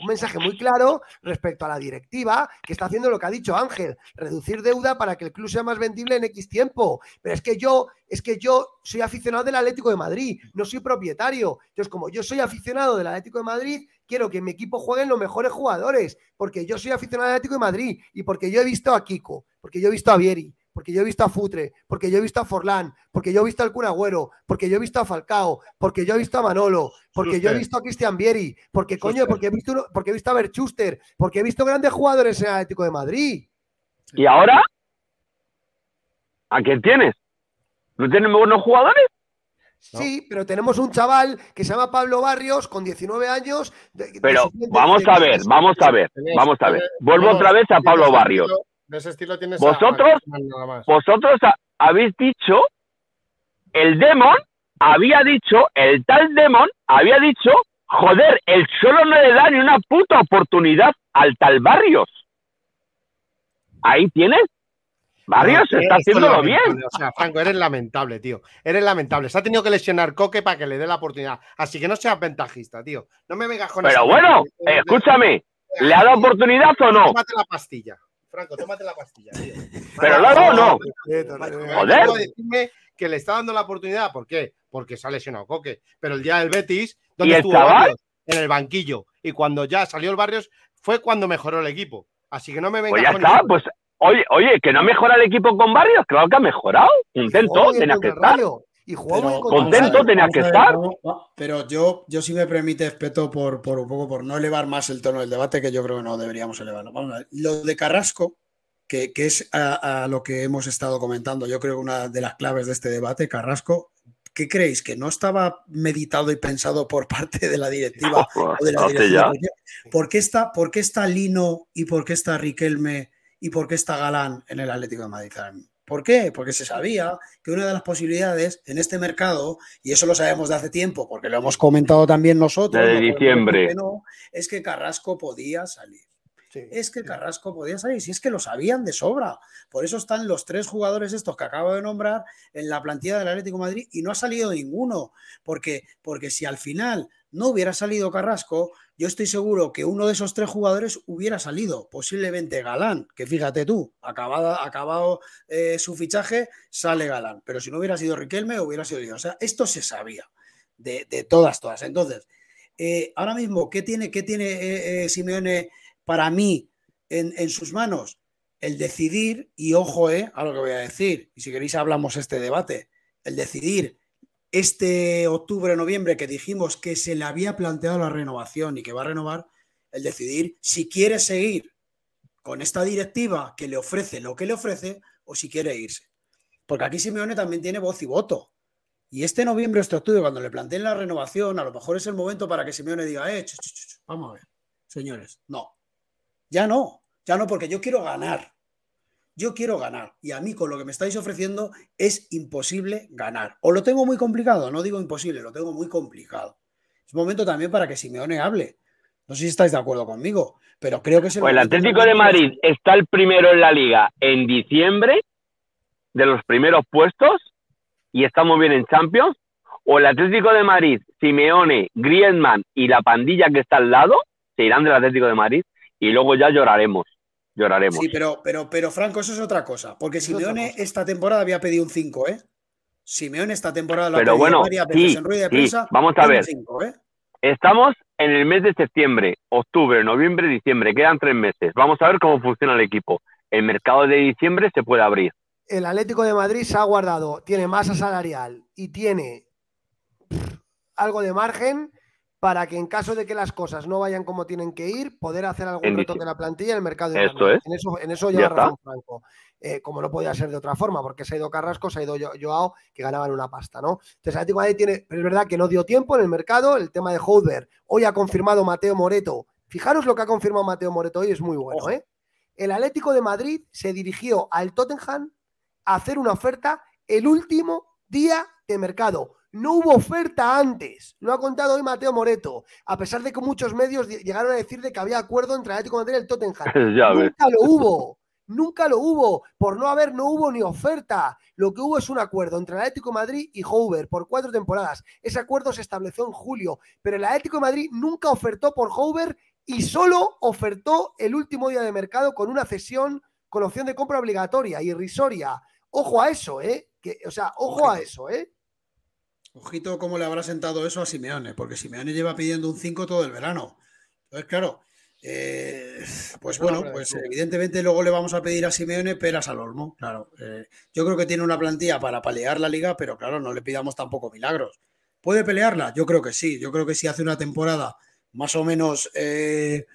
un mensaje muy claro respecto a la directiva que está haciendo lo que ha dicho Ángel, reducir deuda para que el club sea más vendible en X tiempo. Pero es que yo, es que yo soy aficionado del Atlético de Madrid, no soy propietario. Entonces, como yo soy aficionado del Atlético de Madrid, quiero que mi equipo juegue los mejores jugadores, porque yo soy aficionado del Atlético de Madrid y porque yo he visto a Kiko, porque yo he visto a Vieri, porque yo he visto a Futre, porque yo he visto a Forlán, porque yo he visto al Cunagüero, porque yo he visto a Falcao, porque yo he visto a Manolo, porque yo he visto a Cristian Vieri, porque coño, porque he visto, porque he visto a Berchuster, porque he visto grandes jugadores en el Atlético de Madrid. ¿Y ahora? ¿A quién tienes? ¿No tienes buenos jugadores? Sí, pero tenemos un chaval que se llama Pablo Barrios con 19 años. pero vamos a ver, vamos a ver, vamos a ver. Vuelvo otra vez a Pablo Barrios de ese estilo tienes vosotros, vosotros habéis dicho, el Demon había dicho, el tal Demon había dicho, joder, el solo no le da ni una puta oportunidad al tal Barrios. Ahí tienes. Barrios está haciéndolo bien. O sea, Franco, eres lamentable, tío. Eres lamentable. Se ha tenido que lesionar Coque para que le dé la oportunidad. Así que no seas ventajista, tío. No me vengas con Pero bueno, escúchame. ¿Le ha dado oportunidad o no? Tómate la pastilla. Franco, tómate la pastilla, tío. Pero luego no. Joder. decirme que le está dando la oportunidad. ¿Por qué? Porque se ha lesionado Coque. Pero el día del Betis, ¿dónde estuvo Barrios? En el banquillo. Y cuando ya salió el Barrios, fue cuando mejoró el equipo. Así que no me vengas pues ya está, pues oye, oye, que no mejora el equipo con Barrios, claro que ha mejorado. Intento, tenía que estar. Y jugó contento, tenía que estar. Pero yo, yo sí me permite respeto por, por un poco por no elevar más el tono del debate, que yo creo que no deberíamos elevarlo. Vamos a ver. Lo de Carrasco que, es a, lo que hemos estado comentando. Yo creo que una de las claves de este debate, Carrasco, ¿qué creéis? ¿Que no estaba meditado y pensado por parte de la directiva o de la directiva? ¿Por qué, está, ¿Por qué está Lino y por qué está Riquelme y por qué está Galán en el Atlético de Madrid? ¿Por qué? Porque se sabía que una de las posibilidades en este mercado, y eso lo sabemos de hace tiempo, porque lo hemos comentado también nosotros, de diciembre, es que Carrasco podía salir. es que Carrasco podía salir, si es que lo sabían de sobra. Por eso están los tres jugadores estos que acabo de nombrar en la plantilla del Atlético de Madrid y no ha salido ninguno. Porque, porque si al final no hubiera salido Carrasco, yo estoy seguro que uno de esos tres jugadores hubiera salido, posiblemente Galán, que fíjate tú, acabado, acabado eh, su fichaje, sale Galán, pero si no hubiera sido Riquelme, hubiera sido yo. O sea, esto se sabía de, todas, todas. Entonces, eh, ahora mismo, ¿qué tiene, qué tiene eh, Simeone para mí en, en, sus manos? El decidir, y ojo a lo que voy a decir, y si queréis hablamos este debate, el decidir este octubre, noviembre, que dijimos que se le había planteado la renovación y que va a renovar, el decidir si quiere seguir con esta directiva que le ofrece lo que le ofrece o si quiere irse. Porque aquí Simeone también tiene voz y voto. Y este noviembre, este octubre, cuando le planteen la renovación, a lo mejor es el momento para que Simeone diga, eh, vamos a ver, señores, no. Ya no, ya no, porque yo quiero ganar. Yo quiero ganar y a mí con lo que me estáis ofreciendo es imposible ganar. O lo tengo muy complicado, no digo imposible, lo tengo muy complicado. Es momento también para que Simeone hable. No sé si estáis de acuerdo conmigo, pero creo que es el, pues el Atlético de Madrid está el primero en la liga en diciembre, de los primeros puestos, y está muy bien en Champions. O el Atlético de Madrid, Simeone, Griezmann y la pandilla que está al lado se irán del Atlético de Madrid y luego ya lloraremos lloraremos. Sí, pero, pero, pero Franco, eso es otra cosa. Porque Simeone esta temporada había pedido un 5, ¿eh? Simeone esta temporada lo pero bueno, sí, Vamos a ver. ¿eh? Estamos en el mes de septiembre, octubre, noviembre, diciembre. Quedan tres meses. Vamos a ver cómo funciona el equipo. El mercado de diciembre se puede abrir. El Atlético de Madrid se ha guardado, tiene masa salarial y tiene algo de margen para que en caso de que las cosas no vayan como tienen que ir, poder hacer algún retoque en la plantilla en el mercado. de Esto es. En eso, en eso lleva razón Franco. Eh, como no podía ser de otra forma, porque se ha ido Carrasco, se ha ido Joao, que ganaban una pasta, ¿no? Entonces, Atlético Madrid tiene, pero es verdad que no dio tiempo en el mercado, el tema de Holder, hoy ha confirmado Mateo Moreto. Fijaros lo que ha confirmado Mateo Moreto hoy, es muy bueno, ¿eh? El Atlético de Madrid se dirigió al Tottenham a hacer una oferta el último día de mercado. No hubo oferta antes, lo ha contado hoy Mateo Moreto, a pesar de que muchos medios llegaron a decir de que había acuerdo entre Atlético de Madrid y el Tottenham. nunca lo hubo, nunca lo hubo. Por no haber, no hubo ni oferta. Lo que hubo es un acuerdo entre el Atlético de Madrid y Hoover por cuatro temporadas. Ese acuerdo se estableció en julio, pero el Atlético de Madrid nunca ofertó por Hoover y solo ofertó el último día de mercado con una cesión con opción de compra obligatoria y irrisoria. Ojo a eso, ¿eh? Que, o sea, ojo a eso, ¿eh? Ojito cómo le habrá sentado eso a Simeone, porque Simeone lleva pidiendo un 5 todo el verano. Entonces, claro, eh, pues bueno, pues evidentemente luego le vamos a pedir a Simeone peras al olmo, claro. Eh, yo creo que tiene una plantilla para pelear la liga, pero claro, no le pidamos tampoco milagros. ¿Puede pelearla? Yo creo que sí. Yo creo que si hace una temporada más o menos eh,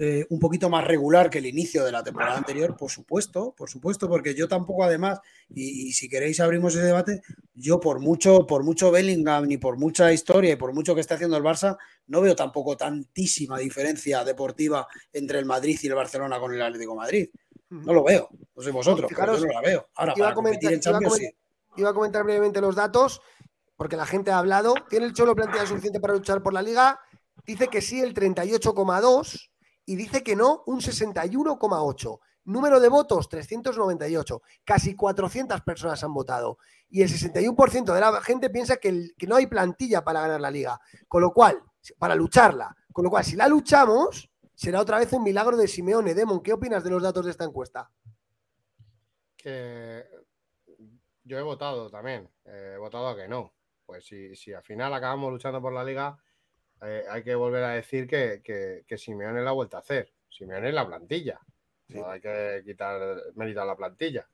eh, un poquito más regular que el inicio de la temporada anterior, por supuesto, por supuesto, porque yo tampoco además, y, si queréis abrimos ese debate, yo por mucho, por mucho Bellingham, ni por mucha historia y por mucho que esté haciendo el Barça, no veo tampoco tantísima diferencia deportiva entre el Madrid y el Barcelona con el Atlético Madrid. No lo veo, no sé vosotros, pero yo no la veo. Ahora, iba, a comentar, iba a comentar brevemente los datos, porque la gente ha hablado. ¿Tiene el Cholo plantilla suficiente para luchar por la liga? Dice que sí, el 38,2 y dice que no un 61,8. Número de votos, 398. Casi 400 personas han votado. Y el 61% de la gente piensa que, no hay plantilla para ganar la liga. Con lo cual, para lucharla. Con lo cual, si la luchamos, será otra vez un milagro de Simeone. Demon, ¿qué opinas de los datos de esta encuesta? Que yo he votado también. he votado a que no. Pues si, si al final acabamos luchando por la liga, eh, hay que volver a decir que, que, que, Simeone la ha vuelto a hacer. Simeone es la plantilla. No hay que quitar mérito a la plantilla.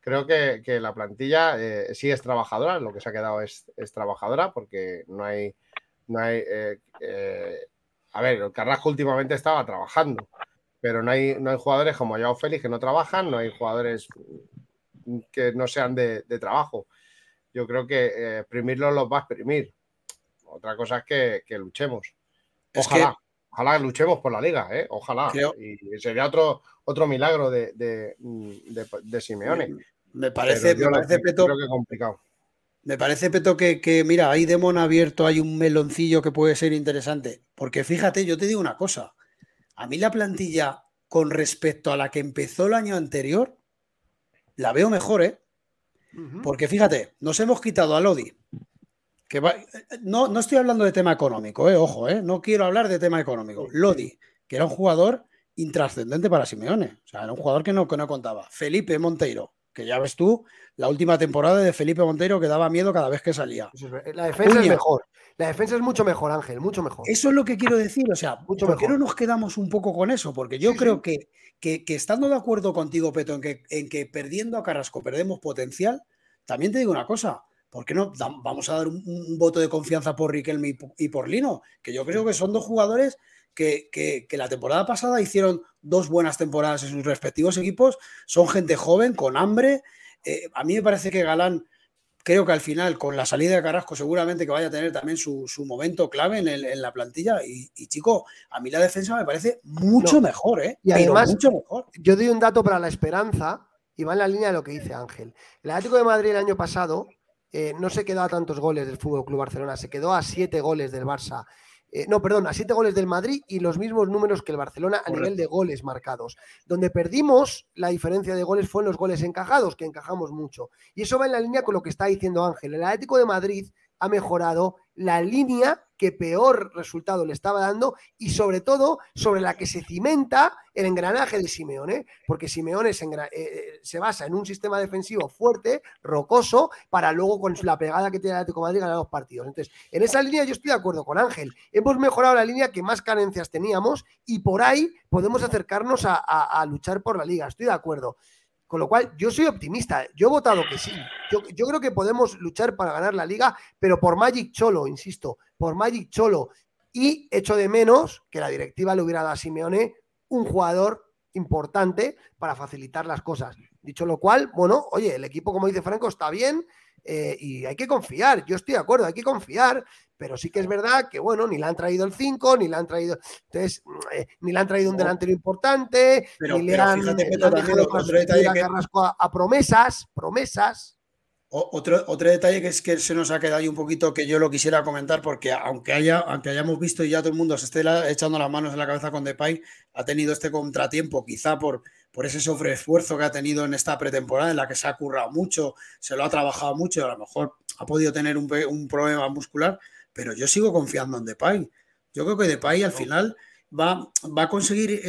Creo que, la plantilla eh, sí es trabajadora, lo que se ha quedado es, trabajadora porque no hay. No hay eh, a ver, el Carrasco últimamente estaba trabajando, pero no hay, no hay jugadores como Joao Félix que no trabajan, no hay jugadores que no sean de, trabajo. Yo creo que eh, exprimirlos los va a exprimir. Otra cosa es que, luchemos. Ojalá, ojalá luchemos por la liga, ¿eh? ojalá. Y sería otro, otro milagro de, de, Simeone. Me parece, me parece Peto, creo que complicado. Me parece, Peto, que, que mira, hay Demon abierto, hay un meloncillo que puede ser interesante. Porque fíjate, yo te digo una cosa. A mí la plantilla con respecto a la que empezó el año anterior, la veo mejor, ¿eh? Porque fíjate, nos hemos quitado a Lodi. Que no, no estoy hablando de tema económico, ¿eh? ojo, ¿eh? no quiero hablar de tema económico. Lodi, que era un jugador intrascendente para Simeone, o sea, era un jugador que no, que no contaba. Felipe Monteiro, que ya ves tú, la última temporada de Felipe Monteiro que daba miedo cada vez que salía. La defensa es mejor. La defensa es mucho mejor, Ángel, mucho mejor. Eso es lo que quiero decir. O sea, ¿por qué no nos quedamos un poco con eso? Porque yo creo Que, que, estando de acuerdo contigo, Peto, en que, en que perdiendo a Carrasco perdemos potencial, también te digo una cosa. ¿Por qué no vamos a dar un, voto de confianza por Riquelme y, por Lino? Que yo creo que son dos jugadores que, que, la temporada pasada hicieron dos buenas temporadas en sus respectivos equipos. Son gente joven, con hambre. Eh, a mí me parece que Galán creo que al final, con la salida de Carrasco, seguramente que vaya a tener también su, momento clave en, la plantilla. Y, chico, a mí la defensa me parece mucho mejor, ¿eh? Y además, mucho mejor. yo doy un dato para la esperanza y va en la línea de lo que dice Ángel. El Atlético de Madrid el año pasado eh, no se quedó a tantos goles del Fútbol Club Barcelona, se quedó a siete goles del Barça. Eh, no, perdón, a siete goles del Madrid y los mismos números que el Barcelona a nivel de goles marcados. Donde perdimos la diferencia de goles fue en los goles encajados, que encajamos mucho. Y eso va en la línea con lo que está diciendo Ángel. El Atlético de Madrid ha mejorado la línea que peor resultado le estaba dando y sobre todo sobre la que se cimenta el engranaje de Simeone, porque Simeone se, eh, eh, basa en un sistema defensivo fuerte, rocoso, para luego con la pegada que tiene el Atlético de Madrid ganar los partidos. Entonces, en esa línea yo estoy de acuerdo con Ángel. Hemos mejorado la línea que más carencias teníamos y por ahí podemos acercarnos a luchar por la liga. Estoy de acuerdo. Con lo cual, yo soy optimista. Yo he votado que sí. Yo, creo que podemos luchar para ganar la liga, pero por Magic Cholo, insisto, por Magic Cholo. Y echo de menos que la directiva le hubiera dado a Simeone un jugador importante para facilitar las cosas. Dicho lo cual, bueno, oye, el equipo, como dice Franco, está bien, eh, y hay que confiar, yo estoy de acuerdo, hay que confiar, pero sí que es verdad que, bueno, ni le han traído el 5, ni le han traído, entonces, eh, ni le han traído un delantero importante, ni le han, a, promesas, promesas. Otro, otro detalle que es que se nos ha quedado ahí un poquito que yo lo quisiera comentar, porque aunque, haya, aunque hayamos visto y ya todo el mundo se esté echando las manos en la cabeza con Depay, ha tenido este contratiempo, quizá por, por ese sobreesfuerzo que ha tenido en esta pretemporada, en la que se ha currado mucho, se lo ha trabajado mucho, a lo mejor ha podido tener un, problema muscular, pero yo sigo confiando en Depay. Yo creo que Depay al final va, va a conseguir eh,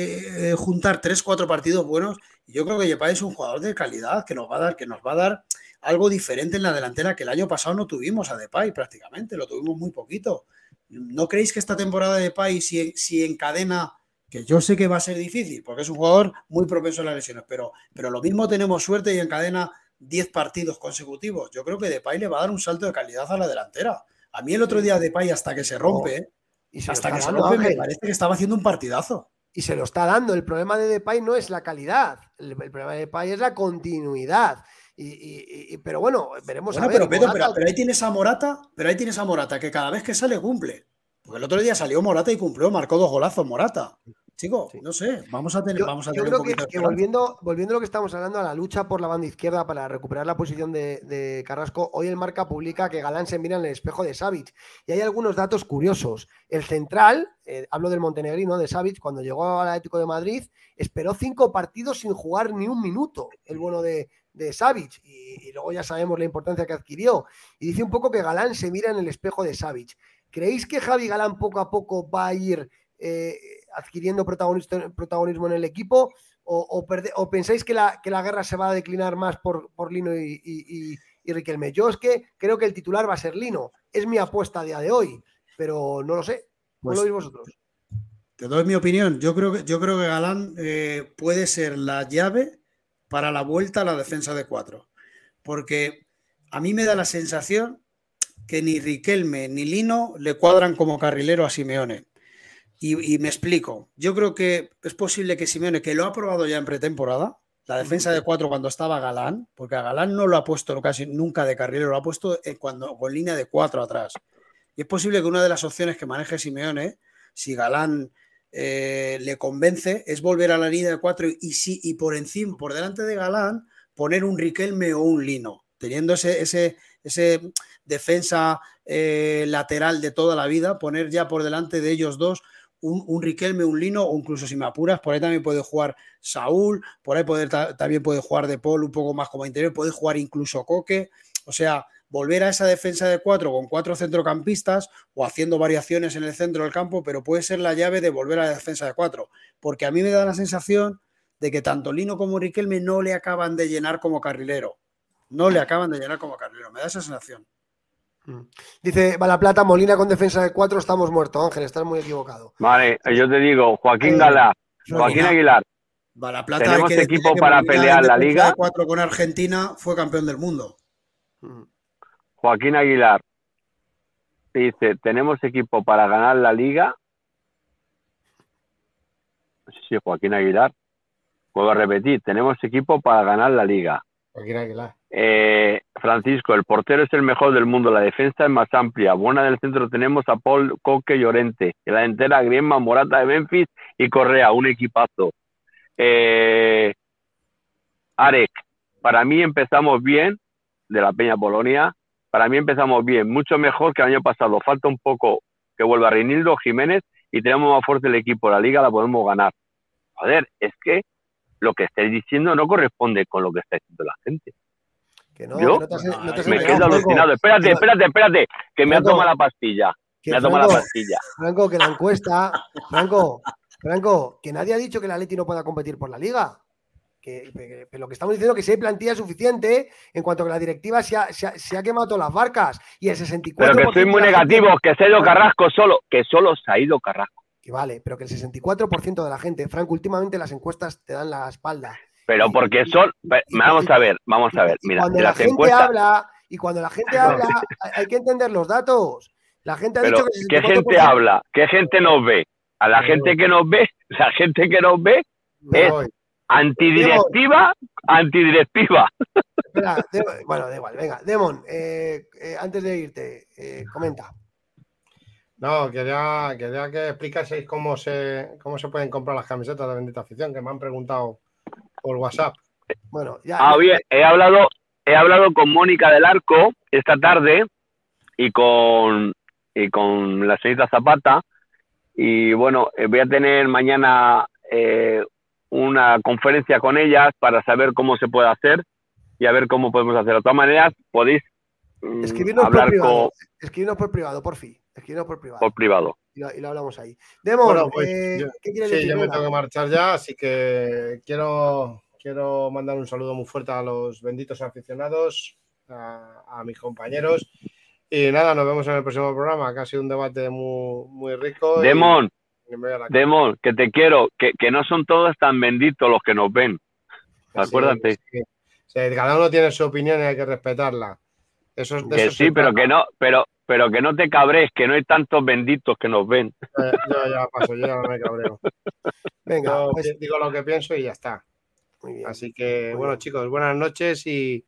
eh, juntar tres, cuatro partidos buenos. Y yo creo que Depay es un jugador de calidad que nos va a dar, que nos va a dar algo diferente en la delantera que el año pasado no tuvimos a Depay prácticamente, lo tuvimos muy poquito. ¿No creéis que esta temporada de Depay, si, si encadena que yo sé que va a ser difícil, porque es un jugador muy propenso a las lesiones, pero, pero lo mismo tenemos suerte y encadena 10 partidos consecutivos. Yo creo que Depay le va a dar un salto de calidad a la delantera. A mí el otro día Depay hasta que se rompe, y hasta que se rompe me parece que estaba haciendo un partidazo. Y se lo está dando. El problema de Depay no es la calidad, el, problema de Depay es la continuidad. Y, pero bueno, veremos a ver. Pero, pero, ahí tienes a Morata, pero ahí tienes a Morata que cada vez que sale cumple. Porque el otro día salió Morata y cumplió, marcó dos golazos Morata. Chico, no sé, vamos a tener. Yo, vamos a tener creo que, volviendo, volviendo a lo que estamos hablando, a la lucha por la banda izquierda para recuperar la posición de, Carrasco, hoy el marca publica que Galán se mira en el espejo de Savic. Y hay algunos datos curiosos. El central, eh, hablo del montenegrino, de Savic, cuando llegó al Atlético de Madrid, esperó cinco partidos sin jugar ni un minuto, el bueno de, de Savic. Y, y, luego ya sabemos la importancia que adquirió. Y dice un poco que Galán se mira en el espejo de Savic. ¿Creéis que Javi Galán poco a poco va a ir eh, adquiriendo protagonismo en el equipo? ¿O, pensáis que la, que la, guerra se va a declinar más por, por Lino y, y, Riquelme? Yo es que creo que el titular va a ser Lino. Es mi apuesta a día de hoy, pero no lo sé. ¿Cómo lo pues veis vosotros? Te doy mi opinión. Yo creo que, yo creo que Galán eh, puede ser la llave para la vuelta a la defensa de cuatro. Porque a mí me da la sensación que ni Riquelme ni Lino le cuadran como carrilero a Simeone. Y, me explico. Yo creo que es posible que Simeone, que lo ha probado ya en pretemporada, la defensa de cuatro cuando estaba Galán, porque a Galán no lo ha puesto casi nunca de carrilero, lo ha puesto eh, cuando, con línea de cuatro atrás. Y es posible que una de las opciones que maneje Simeone, si Galán eh, le convence, es volver a la línea de cuatro y, sí, y por encima, por delante de Galán, poner un Riquelme o un Lino, teniendo ese, ese, ese defensa eh, lateral de toda la vida, poner ya por delante de ellos dos un, Riquelme, un Lino, o incluso si me apuras, por ahí también puede jugar Saúl, por ahí también puede jugar De Paul un poco más como interior, puede jugar incluso Coque, o sea, volver a esa defensa de cuatro con cuatro centrocampistas o haciendo variaciones en el centro del campo, pero puede ser la llave de volver a la defensa de cuatro, porque a mí me da la sensación de que tanto Lino como Riquelme no le acaban de llenar como carrilero, no le acaban de llenar como carrilero, me da esa sensación. Mm. Dice Plata, Molina con defensa de cuatro, estamos muertos, Ángel, estás muy equivocado. Vale, yo te digo, Joaquín eh, Gala, Joaquín Aguilar. Plata, tenemos equipo para pelear la liga. Cuatro con Argentina fue campeón del mundo. Mm. Joaquín Aguilar dice, tenemos equipo para ganar la liga. Sí, Joaquín Aguilar. Puedo repetir, tenemos equipo para ganar la liga. Joaquín Aguilar. Eh, Francisco, el portero es el mejor del mundo, la defensa es más amplia. Buena del centro tenemos a Paul Coque Llorente. En la entera Griezmann, Morata de Memphis y Correa, un equipazo. Eh, Arek, para mí empezamos bien, de la Peña Polonia, para mí empezamos bien, mucho mejor que el año pasado. Falta un poco que vuelva Reinildo Jiménez y tenemos más fuerte el equipo. La liga la podemos ganar. Joder, es que lo que estáis diciendo no corresponde con lo que está diciendo la gente. ¿Yo? me quedo alucinado. Espérate, espérate, espérate, que me ha tomado la pastilla. Me ha tomado la pastilla. Franco, que la encuesta, Franco, Franco, que nadie ha dicho que la Leti no pueda competir por la liga. Que, lo que estamos diciendo es que si hay plantilla suficiente en cuanto a que la directiva se ha, quemado todas las barcas y el 64%. Pero que estoy muy negativo, que se ha ido Carrasco solo, que solo se ha ido Carrasco. Que vale, pero que el 64% de la gente, Franco, últimamente las encuestas te dan la espalda. Pero porque son. Vamos a ver, vamos a ver. Mira, cuando la gente habla, y cuando la gente habla, hay que entender los datos. La gente ha dicho que. ¿Qué gente habla? ¿Qué gente nos ve? A la gente que nos ve, la gente que nos ve es antidirectiva, antidirectiva. bueno, da igual, venga. Demon, eh, eh, antes de irte, eh, comenta. No, quería, quería que explicaseis cómo se, cómo se pueden comprar las camisetas de Bendita Afición, que me han preguntado por WhatsApp. Bueno, ya. Ah, bien, he hablado, he hablado con Mónica del Arco esta tarde y con, y con la señorita Zapata. Y bueno, eh, voy a tener mañana eh, una conferencia con ellas para saber cómo se puede hacer y a ver cómo podemos hacer. De todas maneras, podéis mm, Escribirnos hablar por privado. Con... Escribirnos por privado, por fin. Escribirnos por privado. Por privado. Y lo, hablamos ahí. Demo, pues, eh, ¿qué quieres decir? Sí, yo me tengo que marchar ya, así que quiero, quiero mandar un saludo muy fuerte a los benditos aficionados, a, mis compañeros. Y nada, nos vemos en el próximo programa, que ha sido un debate muy, muy rico. Demon, Demon, que te quiero, que, que, no son todos tan benditos los que nos ven. Acuérdate. cada uno tiene su opinión y hay que respetarla. Eso, que sí, pero que no, pero, pero que no te cabres, que no hay tantos benditos que nos ven. Eh, yo ya paso, yo ya no me cabreo. Venga, pues... digo lo que pienso y ya está. Así que, bueno, chicos, buenas noches y.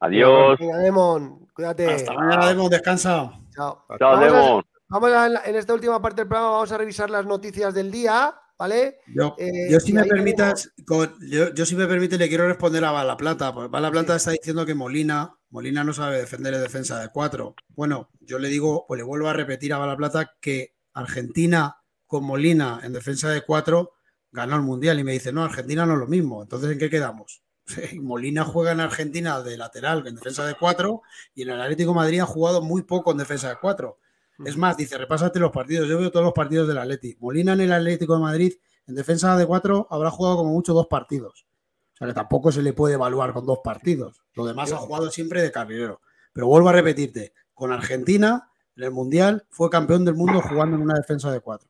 Adiós. Venga, Demon, cuídate. Hasta mañana, Demon, descansa. Chao. Chao, Demon. vamos a, en esta última parte del programa, vamos a revisar las noticias del día. ¿Vale? Yo, eh, si me permitas, yo, si me permite, le quiero responder a Bala Plata. Porque Bala Plata está diciendo que Molina Molina no sabe defender en defensa de cuatro. Bueno, yo le digo, o le vuelvo a repetir a Balaplata que Argentina con Molina en defensa de cuatro ganó el Mundial y me dice, no, Argentina no es lo mismo. Entonces, ¿en qué quedamos? Molina juega en Argentina de lateral en defensa de cuatro y en el Atlético Madrid ha jugado muy poco en defensa de cuatro. Es más, dice, repásate los partidos. Yo veo todos los partidos del Atlético. Molina en el Atlético de Madrid en defensa de cuatro habrá jugado como mucho dos partidos. O sea que tampoco se le puede evaluar con dos partidos. Lo demás ha jugado siempre de carrilero. Pero vuelvo a repetirte, con Argentina en el Mundial fue campeón del mundo jugando en una defensa de cuatro.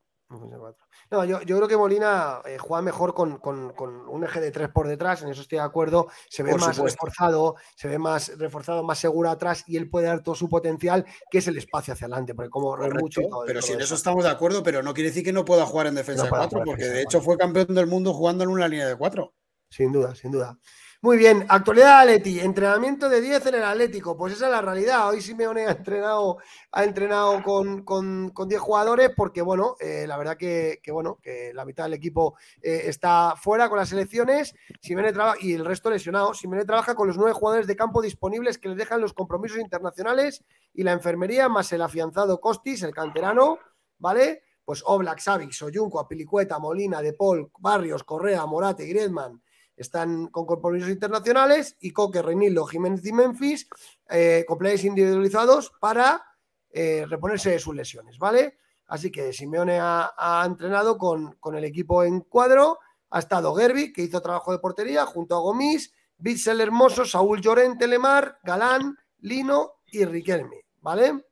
No, yo, yo, creo que Molina eh, juega mejor con, con, un eje de tres por detrás, en eso estoy de acuerdo. Se ve más reforzado, se ve más reforzado, más seguro atrás y él puede dar todo su potencial, que es el espacio hacia adelante, porque como mucho Pero si en eso estamos de acuerdo, pero no quiere decir que no pueda jugar en defensa de cuatro, porque de hecho fue campeón del mundo jugando en una línea de cuatro. Sin duda, sin duda. Muy bien, actualidad Atleti, entrenamiento de 10 en el Atlético, pues esa es la realidad. Hoy Simeone ha entrenado, ha entrenado con, con, 10 jugadores porque, bueno, eh, la verdad que, bueno, que la mitad del equipo eh, está fuera con las selecciones Simeone trabaja, y el resto lesionado. Simeone trabaja con los nueve jugadores de campo disponibles que le dejan los compromisos internacionales y la enfermería, más el afianzado Costis, el canterano, ¿vale? Pues Oblak, Savic, Soyunco, Apilicueta, Molina, De Paul, Barrios, Correa, Morate, Griezmann están con compromisos internacionales y Coque, Reinildo, Jiménez y Memphis eh, con individualizados para eh, reponerse de sus lesiones, ¿vale? Así que Simeone ha, entrenado con, el equipo en cuadro, ha estado Gerbi, que hizo trabajo de portería, junto a Gomis, Bitzel Hermoso, Saúl Llorente, Lemar, Galán, Lino y Riquelme, ¿vale?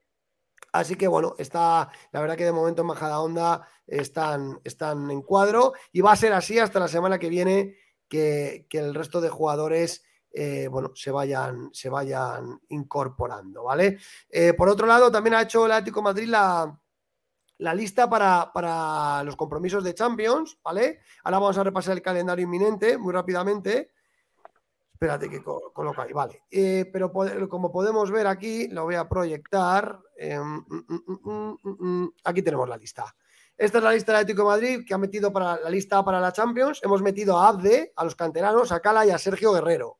Así que bueno, está, la verdad que de momento en Majada Onda están, están en cuadro y va a ser así hasta la semana que viene que, el resto de jugadores eh, bueno, se vayan, se vayan incorporando, ¿vale? Eh, por otro lado, también ha hecho el Atlético Madrid la, lista para, los compromisos de Champions, ¿vale? Ahora vamos a repasar el calendario inminente muy rápidamente. Espérate que coloca ahí, vale. Eh, pero como podemos ver aquí, lo voy a proyectar. Mm, mm, mm, aquí tenemos la lista. Esta es la lista del Atlético Madrid que ha metido para la lista para la Champions. Hemos metido a Abde, a los canteranos, a Cala y a Sergio Guerrero.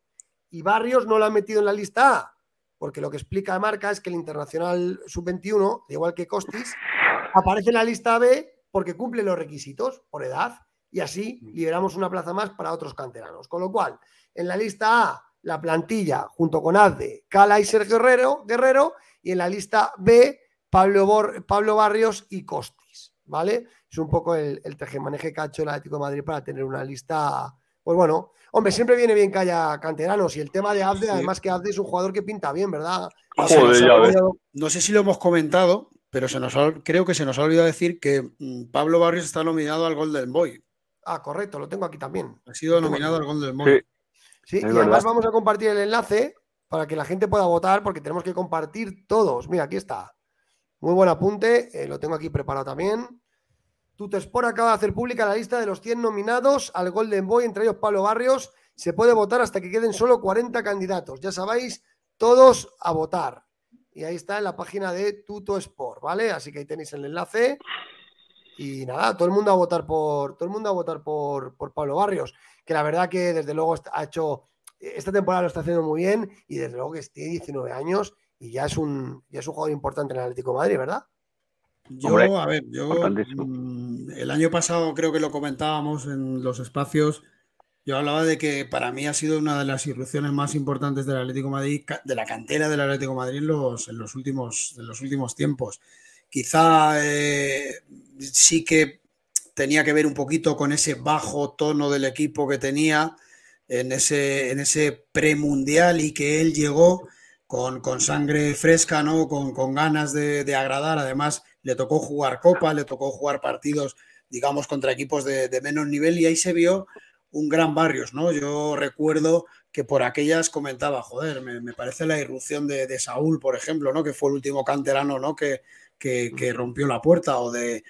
Y Barrios no lo han metido en la lista A, porque lo que explica Marca es que el Internacional Sub-21, igual que Costis, aparece en la lista B porque cumple los requisitos por edad y así liberamos una plaza más para otros canteranos. Con lo cual, en la lista A, la plantilla junto con Abde, Cala y Sergio Guerrero, Guerrero y en la lista B, Pablo Barrios y Costis. ¿Vale? Es un poco el, el tejemaneje que ha hecho el Atlético de Madrid para tener una lista. Pues bueno, hombre, siempre viene bien que haya canteranos y el tema de Abde, además que Abde es un jugador que pinta bien, ¿verdad? no sé si lo hemos comentado, pero se nos creo que se nos ha olvidado decir que mm, Pablo Barrios está nominado al Golden Boy. Ah, correcto, lo tengo aquí también. Ha sido nominado al Golden Boy. Sí, y además vamos a compartir el enlace para que la gente pueda votar, porque tenemos que compartir todos. Mira, aquí está. Muy buen apunte, eh, lo tengo aquí preparado también. Tutesport acaba de hacer pública la lista de los 100 nominados al Golden Boy, entre ellos Pablo Barrios. Se puede votar hasta que queden solo 40 candidatos. Ya sabéis, todos a votar. Y ahí está en la página de Tuto Sport, ¿vale? Así que ahí tenéis el enlace. Y nada, todo el mundo a votar por todo el mundo a votar por, por Pablo Barrios, que la verdad que desde luego ha hecho esta temporada lo está haciendo muy bien y desde luego que tiene 19 años y ya es un, ya es un jugador importante en el Atlético de Madrid, ¿verdad? Yo, a ver, yo mm, el año pasado creo que lo comentábamos en los espacios. Yo hablaba de que para mí ha sido una de las irrupciones más importantes del Atlético de Madrid, de la cantera del Atlético de Madrid en los, en los, últimos, en los últimos tiempos. Quizá eh, sí que tenía que ver un poquito con ese bajo tono del equipo que tenía en ese, en ese premundial y que él llegó con, sangre fresca, ¿no? Con, ganas de, agradar. Además, le tocó jugar Copa, le tocó jugar partidos, digamos, contra equipos de, menos nivel y ahí se vio un gran Barrios, ¿no? Yo recuerdo que por aquellas comentaba, joder, me, parece la irrupción de, Saúl, por ejemplo, ¿no? Que fue el último canterano, ¿no? Que, que, rompió la puerta, o de,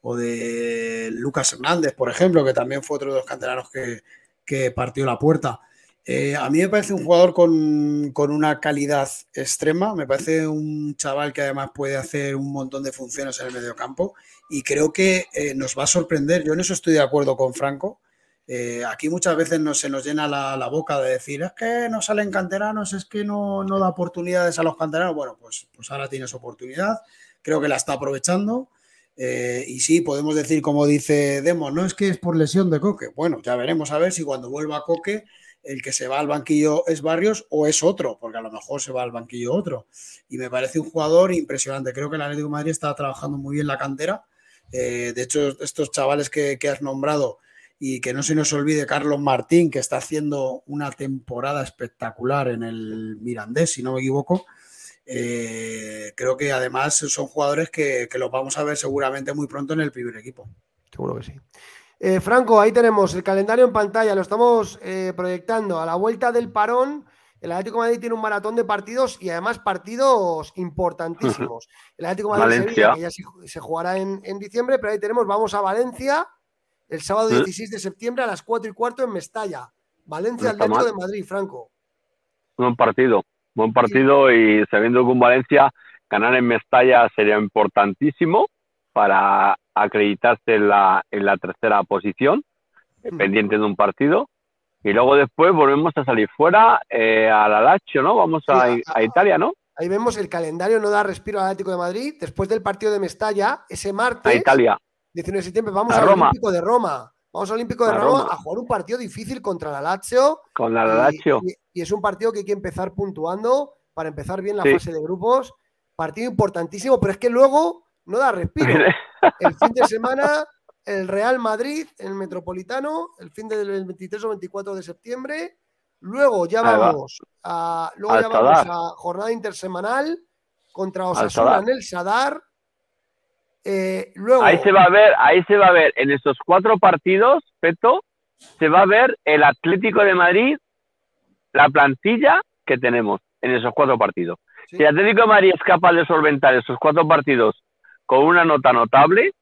o de Lucas Hernández, por ejemplo, que también fue otro de los canteranos que, que partió la puerta. Eh, a mí me parece un jugador con, una calidad extrema, me parece un chaval que además puede hacer un montón de funciones en el mediocampo y creo que eh, nos va a sorprender. Yo en eso estoy de acuerdo con Franco. Eh, aquí muchas veces no, se nos llena la, boca de decir es que no salen canteranos, es que no, no da oportunidades a los canteranos. Bueno, pues, pues ahora tienes oportunidad, creo que la está aprovechando. y sí, podemos decir, como dice Demo, no es que es por lesión de Coque. Bueno, ya veremos a ver si cuando vuelva Coque el que se va al banquillo es Barrios o es otro, porque a lo mejor se va al banquillo otro. Y me parece un jugador impresionante. Creo que el Atlético de Madrid está trabajando muy bien la cantera. Eh, de hecho, estos chavales que, has nombrado y que no se nos olvide Carlos Martín, que está haciendo una temporada espectacular en el Mirandés, si no me equivoco. eh, creo que además son jugadores que, que los vamos a ver seguramente muy pronto en el primer equipo. Seguro que sí. Eh, Franco, ahí tenemos el calendario en pantalla, lo estamos eh, proyectando. A la vuelta del parón, el Atlético de Madrid tiene un maratón de partidos y además partidos importantísimos. El Atlético de Madrid Sevilla, que ya se, jugará en, diciembre, pero ahí tenemos, vamos a Valencia el sábado 16 de septiembre a las 4 y cuarto en Mestalla. Valencia Atlético de Madrid, Franco. Buen partido, buen partido y sabiendo que un Valencia ganar en Mestalla sería importantísimo para acreditarse en la, en la tercera posición, mm. pendiente de un partido. Y luego después volvemos a salir fuera eh, a la Lazio, ¿no? Vamos a, Italia, ¿no? Ahí vemos el calendario no da respiro al Atlético de Madrid. Después del partido de Mestalla, ese martes, a Italia. 19 de septiembre, vamos al Olímpico de Roma. Vamos al Olímpico de Roma, a jugar un partido difícil contra la Lazio. Con la Lazio. Y, es un partido que hay que empezar puntuando para empezar bien la fase de grupos. Partido importantísimo, pero es que luego no da respiro. El fin de semana, el Real Madrid, el Metropolitano, el fin del 23 o 24 de septiembre. Luego ya vamos, a, luego ya vamos a jornada intersemanal contra Osasuna en el Sadar. Eh, luego... Ahí se va a ver, ahí se va a ver en esos cuatro partidos, Peto, se va a ver el Atlético de Madrid, la plantilla que tenemos en esos cuatro partidos. Si el Atlético de Madrid es capaz de solventar esos cuatro partidos con una nota notable,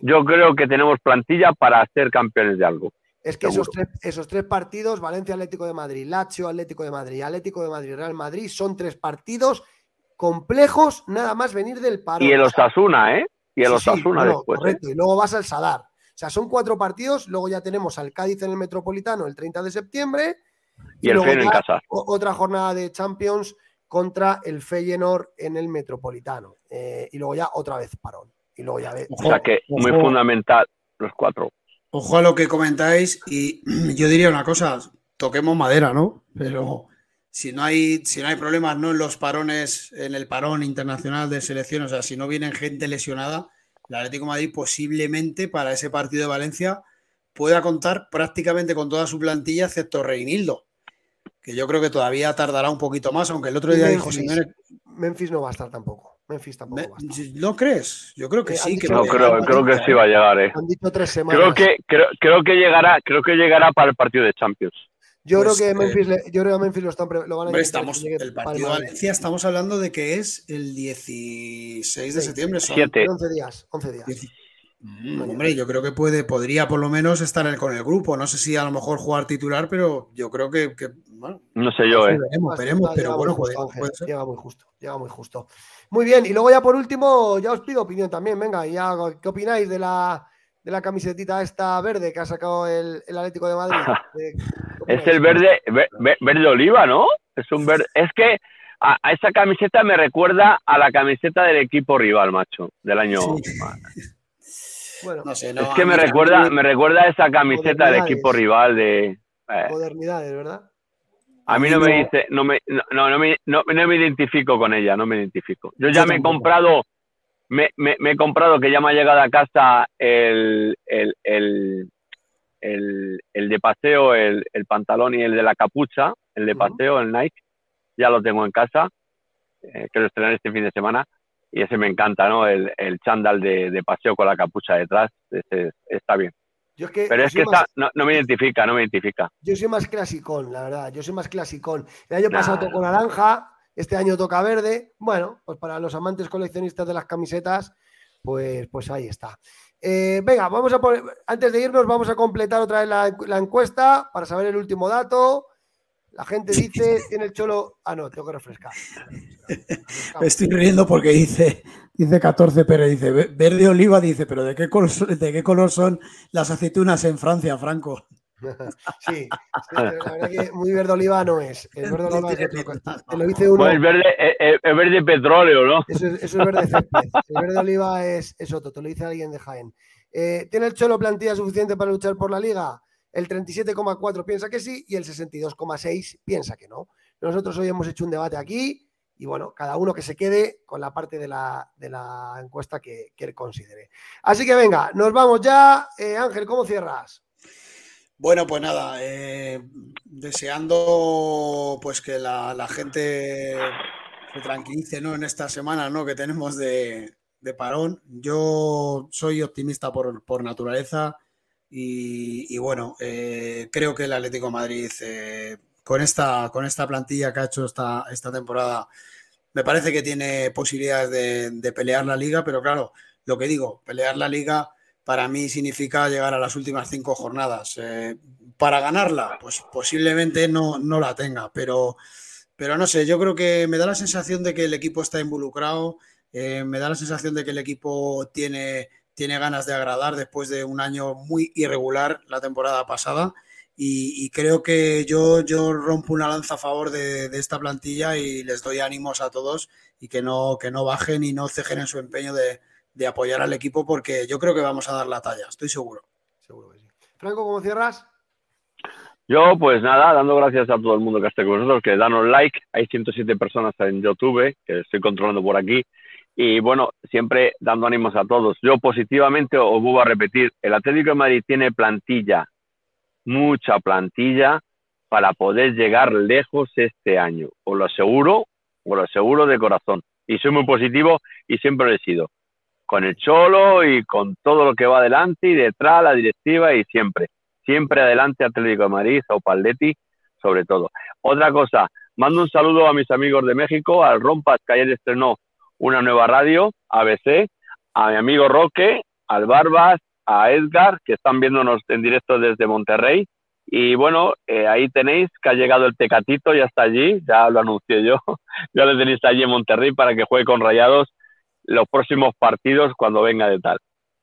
yo creo que tenemos plantilla para ser campeones de algo. Es que esos tres, esos tres, partidos, Valencia Atlético de Madrid, Lazio Atlético de Madrid, Atlético de Madrid, Real Madrid, son tres partidos complejos, nada más venir del paro. Y el Osasuna, ¿eh? Y el Osasuna después. ¿eh? Correcto, y luego vas al Sadar. O sea, son cuatro partidos, luego ya tenemos al Cádiz en el Metropolitano el 30 de septiembre. Y, el en casa. Otra jornada de Champions contra el Feyenoord en el Metropolitano. Eh, y luego ya otra vez parón. Y luego ya ve. o sea que muy fundamental los cuatro. Ojo a lo que comentáis y yo diría una cosa, toquemos madera, ¿no? Pero si no hay, si no hay problemas ¿no? en los parones, en el parón internacional de selección, o sea, si no vienen gente lesionada, el Atlético de Madrid posiblemente para ese partido de Valencia pueda contar prácticamente con toda su plantilla, excepto Reinildo que yo creo que todavía tardará un poquito más, aunque el otro día dijo Simeone. Memphis no va a estar tampoco. Memphis tampoco va a estar. ¿No crees? Yo creo que eh, sí. Que no, creo, creo que sí va a llegar. Eh. Han dicho tres semanas. Creo que, creo, creo, que llegará, creo que llegará para el partido de Champions. Yo, creo, pues, que Memphis, eh, yo creo que Memphis lo, están, lo van a estamos, El partido de Valencia estamos hablando de que es el 16 de septiembre. Son 7. 11 días. 11 días. Mm, hombre, yo creo que puede, podría por lo menos estar con el grupo. No sé si a lo mejor jugar titular, pero yo creo que, bueno, no sé yo, ¿eh? Veremos, veremos, pero bueno, justo, llega muy justo, llega muy justo. Muy bien, y luego ya por último, ya os pido opinión también, venga, ya, ¿qué opináis de la, de la camisetita esta verde que ha sacado el, Atlético de Madrid? es el verde, verde oliva, ¿no? Es un verde, es que a, esa camiseta me recuerda a la camiseta del equipo rival, macho, del año. Bueno, no sé, es que me recuerda, me recuerda a esa camiseta del equipo rival de. Eh. Modernidades, ¿verdad? A mí no me dice, no me, no, no, me, no, me identifico con ella, no me identifico. Yo ya me he comprado, me, me, he comprado que ya me ha llegado a casa el, el, el, el, de paseo, el, el, pantalón y el de la capucha, el de paseo, el Nike, ya lo tengo en casa, eh, que lo estrenan este fin de semana, y ese me encanta, ¿no? El, el chándal de, de paseo con la capucha detrás, ese, está bien. Pero es que no, me identifica, no me identifica. Yo soy más clasicón, la verdad. Yo soy más clasicón. El año pasado tocó naranja, este año toca verde. Bueno, pues para los amantes coleccionistas de las camisetas, pues, pues ahí está. Eh, venga, vamos a poner, antes de irnos, vamos a completar otra vez la, la, encuesta para saber el último dato. La gente dice, tiene el cholo. Ah, no, tengo que refrescar. Me estoy riendo porque dice, dice 14, pero dice verde oliva, dice, pero ¿de qué color, de qué color son las aceitunas en Francia, Franco? Sí, la verdad que muy verde oliva no es. El verde oliva es Te lo dice uno. Pues verde, eh, eh, es, verde petróleo, ¿no? Eso es, eso es verde césped. El verde oliva es, es, otro, te lo dice alguien de Jaén. Eh, ¿Tiene el Cholo plantilla suficiente para luchar por la liga? El 37,4 piensa que sí y el 62,6 piensa que no. Nosotros hoy hemos hecho un debate aquí y bueno, cada uno que se quede con la parte de la, encuesta que, que, considere. Así que venga, nos vamos ya. Ángel, ¿cómo cierras? Bueno, pues nada, eh, deseando pues que la, gente se tranquilice ¿no? en esta semana ¿no? que tenemos de, de parón. Yo soy optimista por, por naturaleza y, bueno, eh, creo que el Atlético Madrid eh, con, esta, con esta plantilla que ha hecho esta, esta temporada me parece que tiene posibilidades de, pelear la liga, pero claro, lo que digo, pelear la liga para mí significa llegar a las últimas cinco jornadas. Eh, para ganarla, pues posiblemente no, no la tenga, pero, pero no sé, yo creo que me da la sensación de que el equipo está involucrado, me da la sensación de que el equipo tiene, tiene ganas de agradar después de un año muy irregular la temporada pasada. Y, y creo que yo, yo rompo una lanza a favor de, de, esta plantilla y les doy ánimos a todos y que no, que no bajen y no cejen en su empeño de, de apoyar al equipo porque yo creo que vamos a dar la talla, estoy seguro. Seguro que sí. Franco, ¿cómo cierras? Yo, pues nada, dando gracias a todo el mundo que esté con nosotros, que danos like. Hay 107 personas en YouTube, que estoy controlando por aquí. Y bueno, siempre dando ánimos a todos. Yo positivamente os vuelvo a repetir, el Atlético de Madrid tiene plantilla, mucha plantilla, para poder llegar lejos este año. Os lo aseguro, os lo aseguro de corazón. Y soy muy positivo y siempre lo he sido con el Cholo y con todo lo que va adelante y detrás, la directiva y siempre, siempre adelante Atlético de Madrid, o Paldetti, sobre todo. Otra cosa, mando un saludo a mis amigos de México, al Rompas, que ayer estrenó una nueva radio, ABC, a mi amigo Roque, al Barbas, a Edgar, que están viéndonos en directo desde Monterrey. Y bueno, eh, ahí tenéis que ha llegado el Tecatito, ya está allí, ya lo anuncié yo, ya lo tenéis allí en Monterrey para que juegue con Rayados los próximos partidos cuando venga de tal.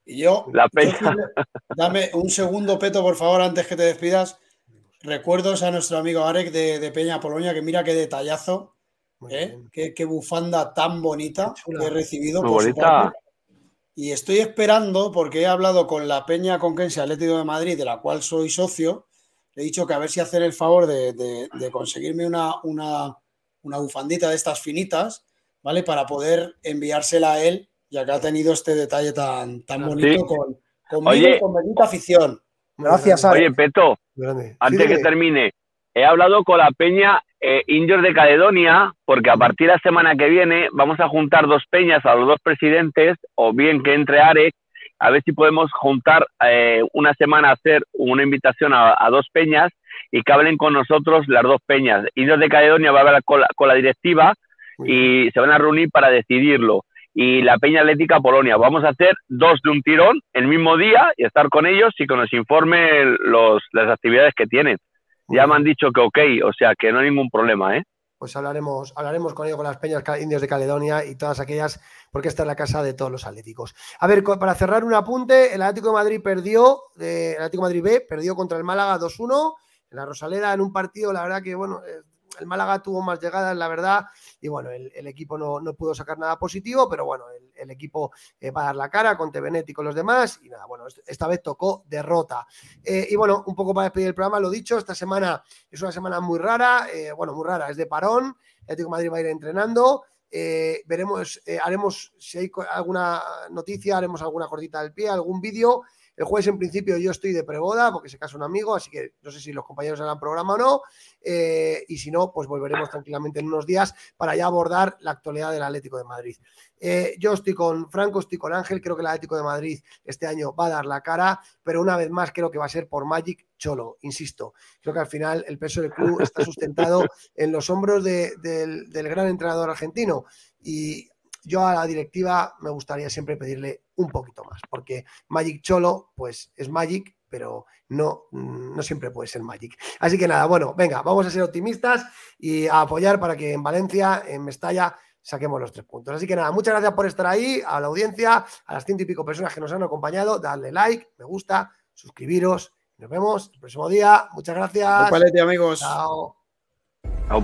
Y yo, la peña... yo, dame un segundo, Peto, por favor, antes que te despidas. Recuerdos a nuestro amigo Arek de, de Peña Polonia, que mira qué detallazo, ¿eh? qué, qué, bufanda tan bonita que he recibido. Muy por bonita. Y estoy esperando, porque he hablado con la Peña Conquense Atlético de Madrid, de la cual soy socio, le he dicho que a ver si hacer el favor de, de, de conseguirme una, una, una bufandita de estas finitas ¿vale? Para poder enviársela a él, ya que ha tenido este detalle tan, tan bonito sí. con, conmigo Oye, y con bendita afición. Gracias, Oye, Peto, Grande. antes sí, que termine, he hablado con la peña eh, Indios de Caledonia, porque a partir de la semana que viene vamos a juntar dos peñas a los dos presidentes, o bien que entre Arek, a ver si podemos juntar eh, una semana a hacer una invitación a, a, dos peñas y que hablen con nosotros las dos peñas. Indios de Caledonia va a hablar con la, con la directiva y se van a reunir para decidirlo. Y la Peña Atlética Polonia. Vamos a hacer dos de un tirón el mismo día y estar con ellos y que nos informe los, las actividades que tienen. Ya me han dicho que ok, o sea que no hay ningún problema, ¿eh? Pues hablaremos, hablaremos con ellos, con las peñas indios de Caledonia y todas aquellas, porque esta es la casa de todos los atléticos. A ver, para cerrar un apunte, el Atlético de Madrid perdió, el Atlético de Madrid B perdió contra el Málaga 2-1 en la Rosaleda en un partido, la verdad que, bueno, el Málaga tuvo más llegadas, la verdad, y bueno, el, el equipo no, no, pudo sacar nada positivo, pero bueno, el, el equipo eh, va a dar la cara con Tevenet y con los demás, y nada, bueno, esta vez tocó derrota. Eh, y bueno, un poco para despedir el programa, lo dicho, esta semana es una semana muy rara, eh, bueno, muy rara, es de parón, el Atlético Madrid va a ir entrenando, veremos, haremos, si hay alguna noticia, haremos alguna cortita del pie, algún vídeo, el jueves, en principio, yo estoy de preboda porque se casa un amigo, así que no sé si los compañeros harán programa o no. Eh, y si no, pues volveremos tranquilamente en unos días para ya abordar la actualidad del Atlético de Madrid. Eh, yo estoy con Franco, estoy con Ángel. Creo que el Atlético de Madrid este año va a dar la cara, pero una vez más creo que va a ser por Magic Cholo, insisto. Creo que al final el peso del club está sustentado en los hombros de, del, del gran entrenador argentino. Y yo a la directiva me gustaría siempre pedirle un poquito más, porque Magic Cholo, pues es Magic, pero no, no siempre puede ser Magic. Así que nada, bueno, venga, vamos a ser optimistas y a apoyar para que en Valencia, en Mestalla, saquemos los tres puntos. Así que nada, muchas gracias por estar ahí, a la audiencia, a las ciento y pico personas que nos han acompañado, darle like, me gusta, suscribiros. Nos vemos el próximo día. Muchas gracias. Palete, amigos. Chao. Chao,